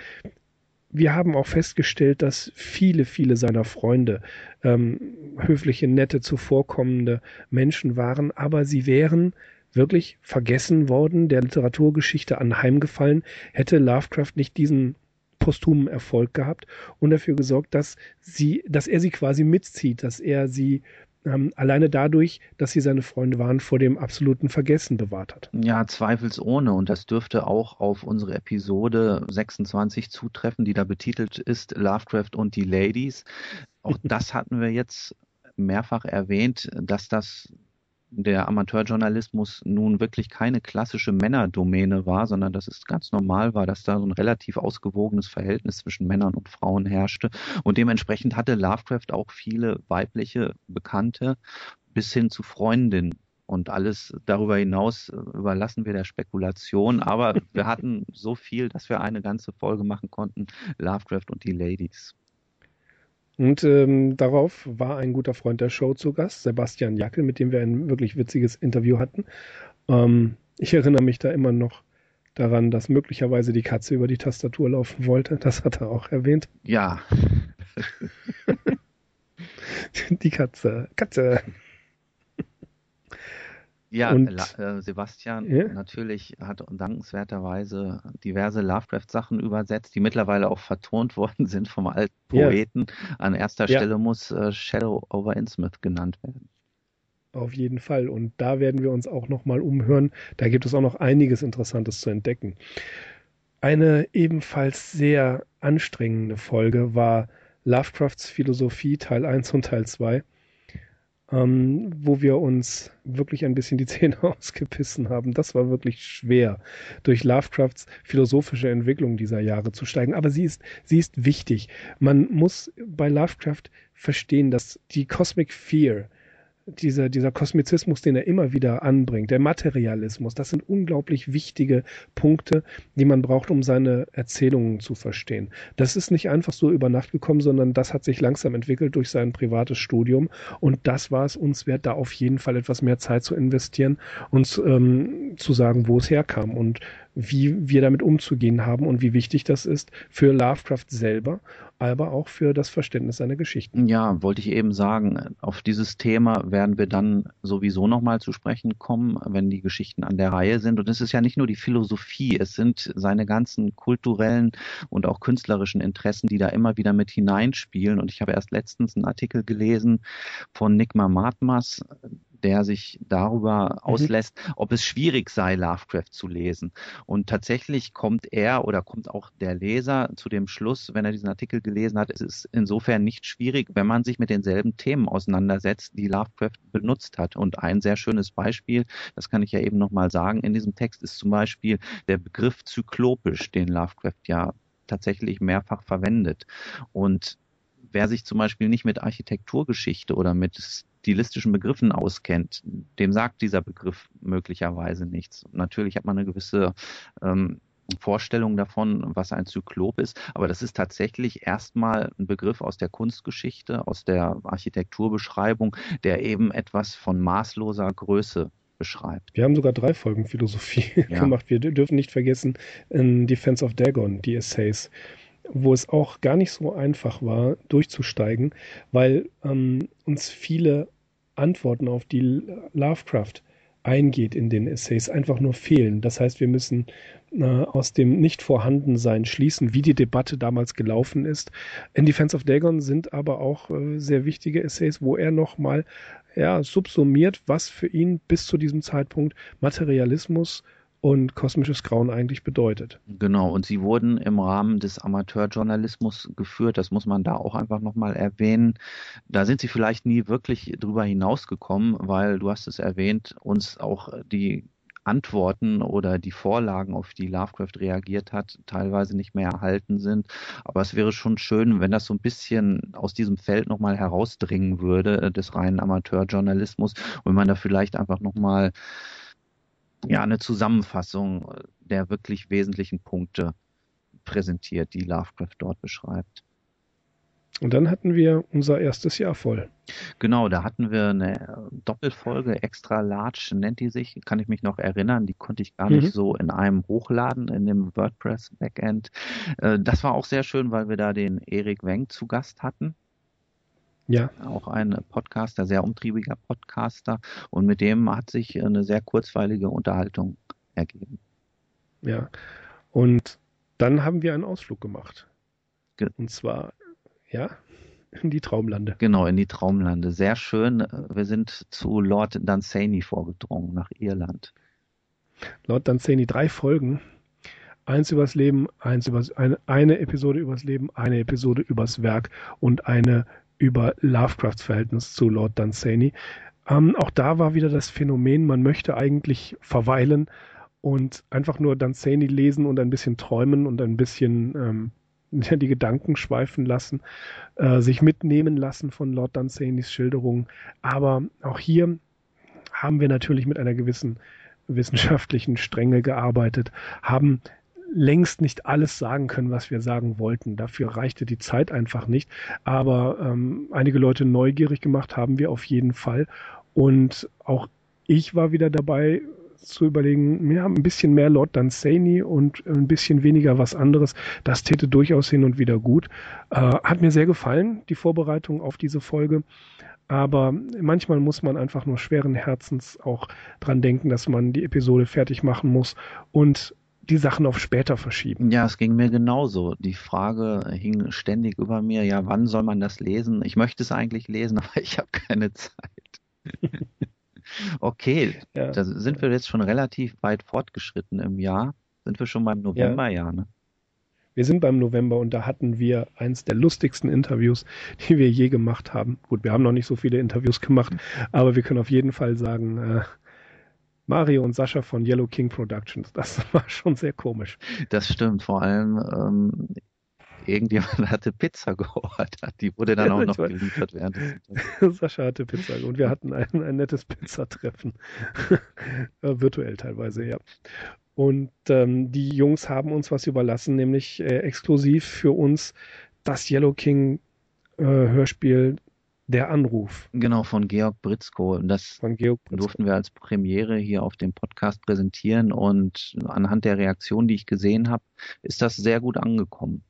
wir haben auch festgestellt, dass viele, viele seiner Freunde ähm, höfliche, nette, zuvorkommende Menschen waren, aber sie wären wirklich vergessen worden, der Literaturgeschichte anheimgefallen, hätte Lovecraft nicht diesen posthumen Erfolg gehabt und dafür gesorgt, dass sie, dass er sie quasi mitzieht, dass er sie ähm, alleine dadurch, dass sie seine Freunde waren, vor dem absoluten Vergessen bewahrt hat. Ja, zweifelsohne. Und das dürfte auch auf unsere Episode 26 zutreffen, die da betitelt ist Lovecraft und die Ladies. Auch das hatten wir jetzt mehrfach erwähnt, dass das der Amateurjournalismus nun wirklich keine klassische Männerdomäne war, sondern dass es ganz normal war, dass da so ein relativ ausgewogenes Verhältnis zwischen Männern und Frauen herrschte. Und dementsprechend hatte Lovecraft auch viele weibliche Bekannte bis hin zu Freundinnen. Und alles darüber hinaus überlassen wir der Spekulation. Aber wir hatten so viel, dass wir eine ganze Folge machen konnten. Lovecraft und die Ladies. Und ähm, darauf war ein guter Freund der Show zu Gast, Sebastian Jackel, mit dem wir ein wirklich witziges Interview hatten. Ähm, Ich erinnere mich da immer noch daran, dass möglicherweise die Katze über die Tastatur laufen wollte. Das hat er auch erwähnt. Ja. die Katze. Katze. Ja, und, äh, Sebastian ja? natürlich hat dankenswerterweise diverse Lovecraft-Sachen übersetzt, die mittlerweile auch vertont worden sind vom alten Poeten. Ja. An erster ja. Stelle muss äh, Shadow over Innsmouth genannt werden. Auf jeden Fall. Und da werden wir uns auch nochmal umhören. Da gibt es auch noch einiges Interessantes zu entdecken. Eine ebenfalls sehr anstrengende Folge war Lovecrafts Philosophie Teil 1 und Teil 2 ähm, wo wir uns wirklich ein bisschen die Zähne ausgebissen haben. Das war wirklich schwer, durch Lovecrafts philosophische Entwicklung dieser Jahre zu steigen. Aber sie ist, sie ist wichtig. Man muss bei Lovecraft verstehen, dass die Cosmic Fear, dieser, dieser Kosmizismus, den er immer wieder anbringt, der Materialismus, das sind unglaublich wichtige Punkte, die man braucht, um seine Erzählungen zu verstehen. Das ist nicht einfach so über Nacht gekommen, sondern das hat sich langsam entwickelt durch sein privates Studium und das war es uns wert, da auf jeden Fall etwas mehr Zeit zu investieren und ähm, zu sagen, wo es herkam und wie wir damit umzugehen haben und wie wichtig das ist für Lovecraft selber, aber auch für das Verständnis seiner Geschichten. Ja, wollte ich eben sagen, auf dieses Thema werden wir dann sowieso nochmal zu sprechen kommen, wenn die Geschichten an der Reihe sind. Und es ist ja nicht nur die Philosophie, es sind seine ganzen kulturellen und auch künstlerischen Interessen, die da immer wieder mit hineinspielen. Und ich habe erst letztens einen Artikel gelesen von Nick Matmas, der sich darüber mhm. auslässt, ob es schwierig sei, Lovecraft zu lesen. Und tatsächlich kommt er oder kommt auch der Leser zu dem Schluss, wenn er diesen Artikel gelesen hat, es ist insofern nicht schwierig, wenn man sich mit denselben Themen auseinandersetzt, die Lovecraft benutzt hat. Und ein sehr schönes Beispiel, das kann ich ja eben nochmal sagen, in diesem Text ist zum Beispiel der Begriff zyklopisch, den Lovecraft ja tatsächlich mehrfach verwendet. Und wer sich zum Beispiel nicht mit Architekturgeschichte oder mit stilistischen Begriffen auskennt, dem sagt dieser Begriff möglicherweise nichts. Natürlich hat man eine gewisse ähm, Vorstellung davon, was ein Zyklop ist, aber das ist tatsächlich erstmal ein Begriff aus der Kunstgeschichte, aus der Architekturbeschreibung, der eben etwas von maßloser Größe beschreibt. Wir haben sogar drei Folgen Philosophie ja. gemacht. Wir dürfen nicht vergessen in Defense of Dagon, die Essays wo es auch gar nicht so einfach war, durchzusteigen, weil ähm, uns viele Antworten auf die Lovecraft eingeht in den Essays, einfach nur fehlen. Das heißt, wir müssen äh, aus dem Nicht-Vorhandensein schließen, wie die Debatte damals gelaufen ist. In Defense of Dagon sind aber auch äh, sehr wichtige Essays, wo er nochmal ja, subsumiert, was für ihn bis zu diesem Zeitpunkt Materialismus und kosmisches Grauen eigentlich bedeutet. Genau, und sie wurden im Rahmen des Amateurjournalismus geführt, das muss man da auch einfach nochmal erwähnen. Da sind sie vielleicht nie wirklich drüber hinausgekommen, weil du hast es erwähnt, uns auch die Antworten oder die Vorlagen, auf die Lovecraft reagiert hat, teilweise nicht mehr erhalten sind. Aber es wäre schon schön, wenn das so ein bisschen aus diesem Feld nochmal herausdringen würde, äh, des reinen Amateurjournalismus, wenn man da vielleicht einfach nochmal ja eine Zusammenfassung äh, der wirklich wesentlichen Punkte präsentiert, die Lovecraft dort beschreibt. Und dann hatten wir unser erstes Jahr voll. Genau, da hatten wir eine Doppelfolge, extra large nennt die sich, kann ich mich noch erinnern, die konnte ich gar mhm. nicht so in einem hochladen, in dem WordPress Backend. Äh, das war auch sehr schön, weil wir da den Erik Weng zu Gast hatten. Ja. Auch ein Podcaster, sehr umtriebiger Podcaster. Und mit dem hat sich eine sehr kurzweilige Unterhaltung ergeben. Ja. Und dann haben wir einen Ausflug gemacht. Ge Und zwar, ja, in die Traumlande. Genau, in die Traumlande. Sehr schön. Wir sind zu Lord Dunsany vorgedrungen, nach Irland. Lord Dunsany, drei Folgen. Eins übers Leben, eins übers, eine, eine Episode übers Leben, eine Episode übers Werk und eine über Lovecrafts Verhältnis zu Lord Dunsany. Ähm, auch da war wieder das Phänomen, man möchte eigentlich verweilen und einfach nur Dunsany lesen und ein bisschen träumen und ein bisschen ähm, die Gedanken schweifen lassen, äh, sich mitnehmen lassen von Lord Dunsanys Schilderungen. Aber auch hier haben wir natürlich mit einer gewissen wissenschaftlichen Strenge gearbeitet, haben längst nicht alles sagen können, was wir sagen wollten. Dafür reichte die Zeit einfach nicht. Aber ähm, einige Leute neugierig gemacht haben wir auf jeden Fall. Und auch ich war wieder dabei, zu überlegen, ja, ein bisschen mehr Lord Dunsany und ein bisschen weniger was anderes, das täte durchaus hin und wieder gut. Äh, hat mir sehr gefallen, die Vorbereitung auf diese Folge. Aber manchmal muss man einfach nur schweren Herzens auch dran denken, dass man die Episode fertig machen muss und die Sachen auf später verschieben. Ja, es ging mir genauso. Die Frage hing ständig über mir, ja, wann soll man das lesen? Ich möchte es eigentlich lesen, aber ich habe keine Zeit. okay, ja. da sind wir jetzt schon relativ weit fortgeschritten im Jahr. Sind wir schon beim Novemberjahr, ja. ne? Wir sind beim November und da hatten wir eins der lustigsten Interviews, die wir je gemacht haben. Gut, wir haben noch nicht so viele Interviews gemacht, aber wir können auf jeden Fall sagen, äh, Mario und Sascha von Yellow King Productions, das war schon sehr komisch. Das stimmt, vor allem ähm, irgendjemand hatte Pizza geordert. Die wurde dann auch noch geliefert während des Sascha hatte Pizza und wir hatten ein, ein nettes Pizzatreffen. Virtuell teilweise, ja. Und ähm, die Jungs haben uns was überlassen, nämlich äh, exklusiv für uns das Yellow King äh, Hörspiel Der Anruf. Genau, von Georg Britzko. Das Georg Britzko. durften wir als Premiere hier auf dem Podcast präsentieren und anhand der Reaktion, die ich gesehen habe, ist das sehr gut angekommen.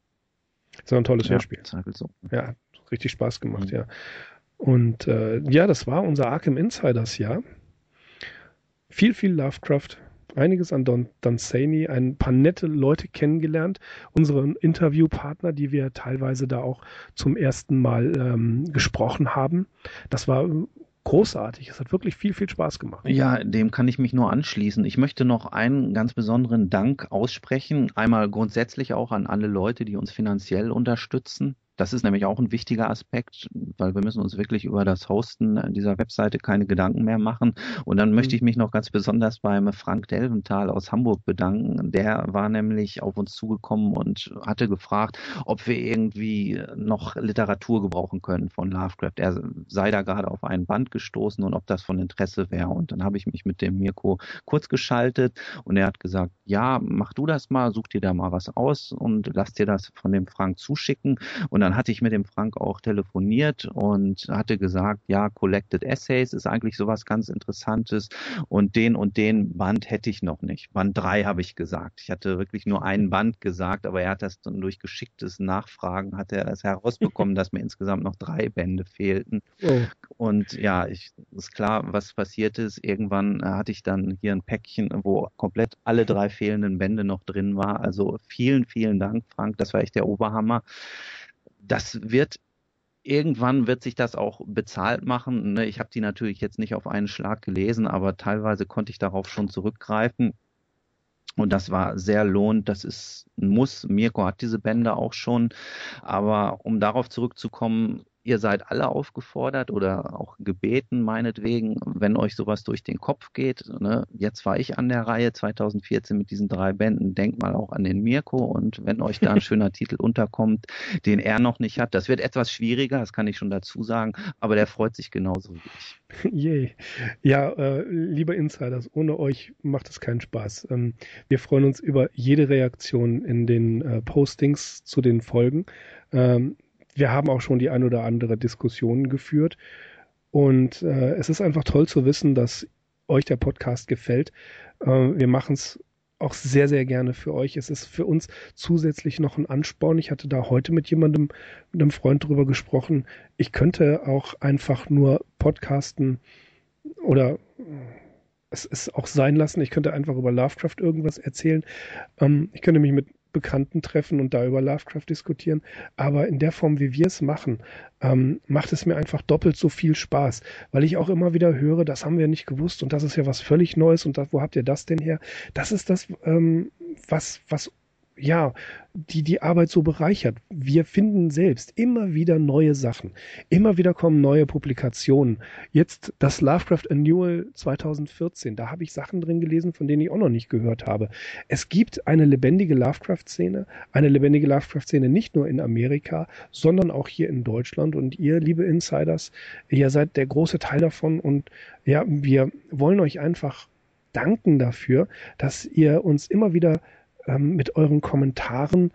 Das war ein tolles ja, Hörspiel. So. Ja, richtig Spaß gemacht, mhm. ja. Und äh, ja, das war unser Arkham Insiders Jahr. Viel, viel Lovecraft, einiges an Don Dunsany, ein paar nette Leute kennengelernt, unsere Interviewpartner, die wir teilweise da auch zum ersten Mal ähm, gesprochen haben. Das war großartig. Es hat wirklich viel, viel Spaß gemacht. Ja, dem kann ich mich nur anschließen. Ich möchte noch einen ganz besonderen Dank aussprechen. Einmal grundsätzlich auch an alle Leute, die uns finanziell unterstützen. Das ist nämlich auch ein wichtiger Aspekt, weil wir müssen uns wirklich über das Hosten dieser Webseite keine Gedanken mehr machen. Und dann möchte mhm. ich mich noch ganz besonders beim Frank Delventhal aus Hamburg bedanken. Der war nämlich auf uns zugekommen und hatte gefragt, ob wir irgendwie noch Literatur gebrauchen können von Lovecraft. Er sei da gerade auf einen Band gestoßen und ob das von Interesse wäre. Und dann habe ich mich mit dem Mirko kurz geschaltet und er hat gesagt, ja, mach du das mal, such dir da mal was aus und lass dir das von dem Frank zuschicken. Und dann hatte ich mit dem Frank auch telefoniert und hatte gesagt, ja, Collected Essays ist eigentlich sowas ganz Interessantes und den und den Band hätte ich noch nicht. Band drei habe ich gesagt. Ich hatte wirklich nur einen Band gesagt, aber er hat das dann durch geschicktes Nachfragen hat er das herausbekommen, dass mir insgesamt noch drei Bände fehlten. Oh. Und ja, ich, ist klar, was passiert ist. Irgendwann hatte ich dann hier ein Päckchen, wo komplett alle drei fehlenden Bände noch drin war. Also vielen, vielen Dank, Frank. Das war echt der Oberhammer das wird irgendwann wird sich das auch bezahlt machen. Ne? Ich habe die natürlich jetzt nicht auf einen Schlag gelesen, aber teilweise konnte ich darauf schon zurückgreifen. Und das war sehr lohnend. Das ist ein Muss. Mirko hat diese Bände auch schon. Aber um darauf zurückzukommen, ihr seid alle aufgefordert oder auch gebeten, meinetwegen, wenn euch sowas durch den Kopf geht. Ne? Jetzt war ich an der Reihe 2014 mit diesen drei Bänden. Denkt mal auch an den Mirko und wenn euch da ein schöner Titel unterkommt, den er noch nicht hat, das wird etwas schwieriger, das kann ich schon dazu sagen, aber der freut sich genauso wie ich. Yay. Ja, äh, liebe Insiders, ohne euch macht es keinen Spaß. Ähm, wir freuen uns über jede Reaktion in den äh, Postings zu den Folgen. Ähm, wir haben auch schon die ein oder andere Diskussion geführt. Und äh, es ist einfach toll zu wissen, dass euch der Podcast gefällt. Äh, wir machen es auch sehr, sehr gerne für euch. Es ist für uns zusätzlich noch ein Ansporn. Ich hatte da heute mit jemandem, mit einem Freund drüber gesprochen. Ich könnte auch einfach nur podcasten oder es ist auch sein lassen. Ich könnte einfach über Lovecraft irgendwas erzählen. Ähm, ich könnte mich mit Bekannten treffen und da über Lovecraft diskutieren. Aber in der Form, wie wir es machen, ähm, macht es mir einfach doppelt so viel Spaß, weil ich auch immer wieder höre, das haben wir nicht gewusst und das ist ja was völlig Neues und das, wo habt ihr das denn her? Das ist das, ähm, was, was ja, die die Arbeit so bereichert. Wir finden selbst immer wieder neue Sachen. Immer wieder kommen neue Publikationen. Jetzt das Lovecraft Annual 2014. Da habe ich Sachen drin gelesen, von denen ich auch noch nicht gehört habe. Es gibt eine lebendige Lovecraft-Szene. Eine lebendige Lovecraft-Szene nicht nur in Amerika, sondern auch hier in Deutschland. Und ihr, liebe Insiders, ihr seid der große Teil davon. Und ja, wir wollen euch einfach danken dafür, dass ihr uns immer wieder ähm, mit euren Kommentaren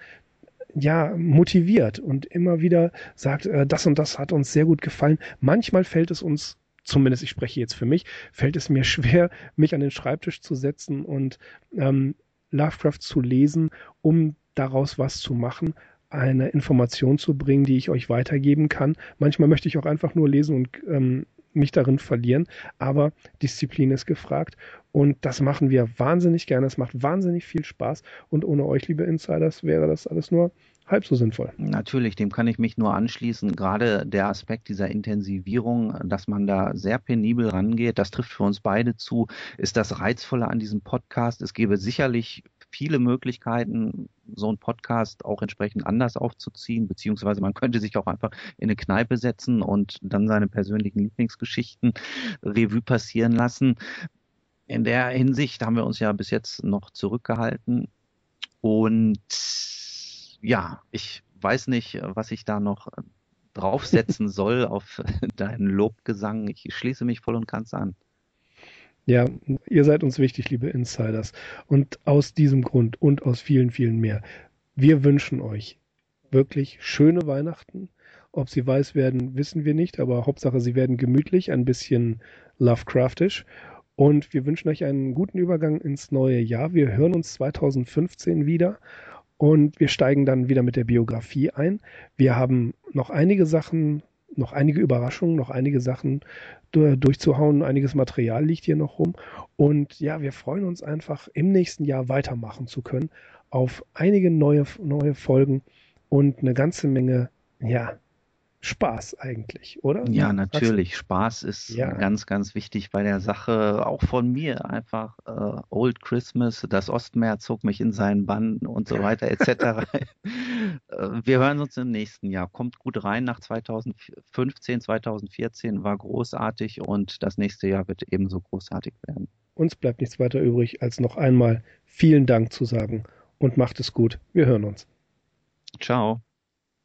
ja motiviert und immer wieder sagt, äh, das und das hat uns sehr gut gefallen. Manchmal fällt es uns zumindest ich spreche jetzt für mich, fällt es mir schwer, mich an den Schreibtisch zu setzen und ähm, Lovecraft zu lesen, um daraus was zu machen, eine Information zu bringen, die ich euch weitergeben kann. Manchmal möchte ich auch einfach nur lesen und ähm, mich darin verlieren, aber Disziplin ist gefragt und das machen wir wahnsinnig gerne. Es macht wahnsinnig viel Spaß und ohne euch, liebe Insiders, wäre das alles nur halb so sinnvoll. Natürlich, dem kann ich mich nur anschließen. Gerade der Aspekt dieser Intensivierung, dass man da sehr penibel rangeht, das trifft für uns beide zu, ist das Reizvolle an diesem Podcast. Es gäbe sicherlich viele Möglichkeiten, so einen Podcast auch entsprechend anders aufzuziehen, beziehungsweise man könnte sich auch einfach in eine Kneipe setzen und dann seine persönlichen Lieblingsgeschichten Revue passieren lassen. In der Hinsicht haben wir uns ja bis jetzt noch zurückgehalten und ja, ich weiß nicht, was ich da noch draufsetzen soll auf deinen Lobgesang. Ich schließe mich voll und ganz an. Ja, ihr seid uns wichtig, liebe Insiders. Und aus diesem Grund und aus vielen, vielen mehr. Wir wünschen euch wirklich schöne Weihnachten. Ob sie weiß werden, wissen wir nicht, aber Hauptsache, sie werden gemütlich, ein bisschen Lovecraftisch. Und wir wünschen euch einen guten Übergang ins neue Jahr. Wir hören uns 2015 wieder und wir steigen dann wieder mit der Biografie ein. Wir haben noch einige Sachen, noch einige Überraschungen, noch einige Sachen durchzuhauen. Einiges Material liegt hier noch rum. Und ja, wir freuen uns einfach, im nächsten Jahr weitermachen zu können auf einige neue, neue Folgen und eine ganze Menge, ja, Spaß eigentlich, oder? Ja, natürlich. Spaß ist ja. ganz, ganz wichtig bei der Sache. Auch von mir einfach äh, Old Christmas, das Ostmeer zog mich in seinen Bann und so weiter etc. Äh, wir hören uns im nächsten Jahr. Kommt gut rein nach 2015, 2014 war großartig und das nächste Jahr wird ebenso großartig werden. Uns bleibt nichts weiter übrig, als noch einmal vielen Dank zu sagen und macht es gut. Wir hören uns. Ciao.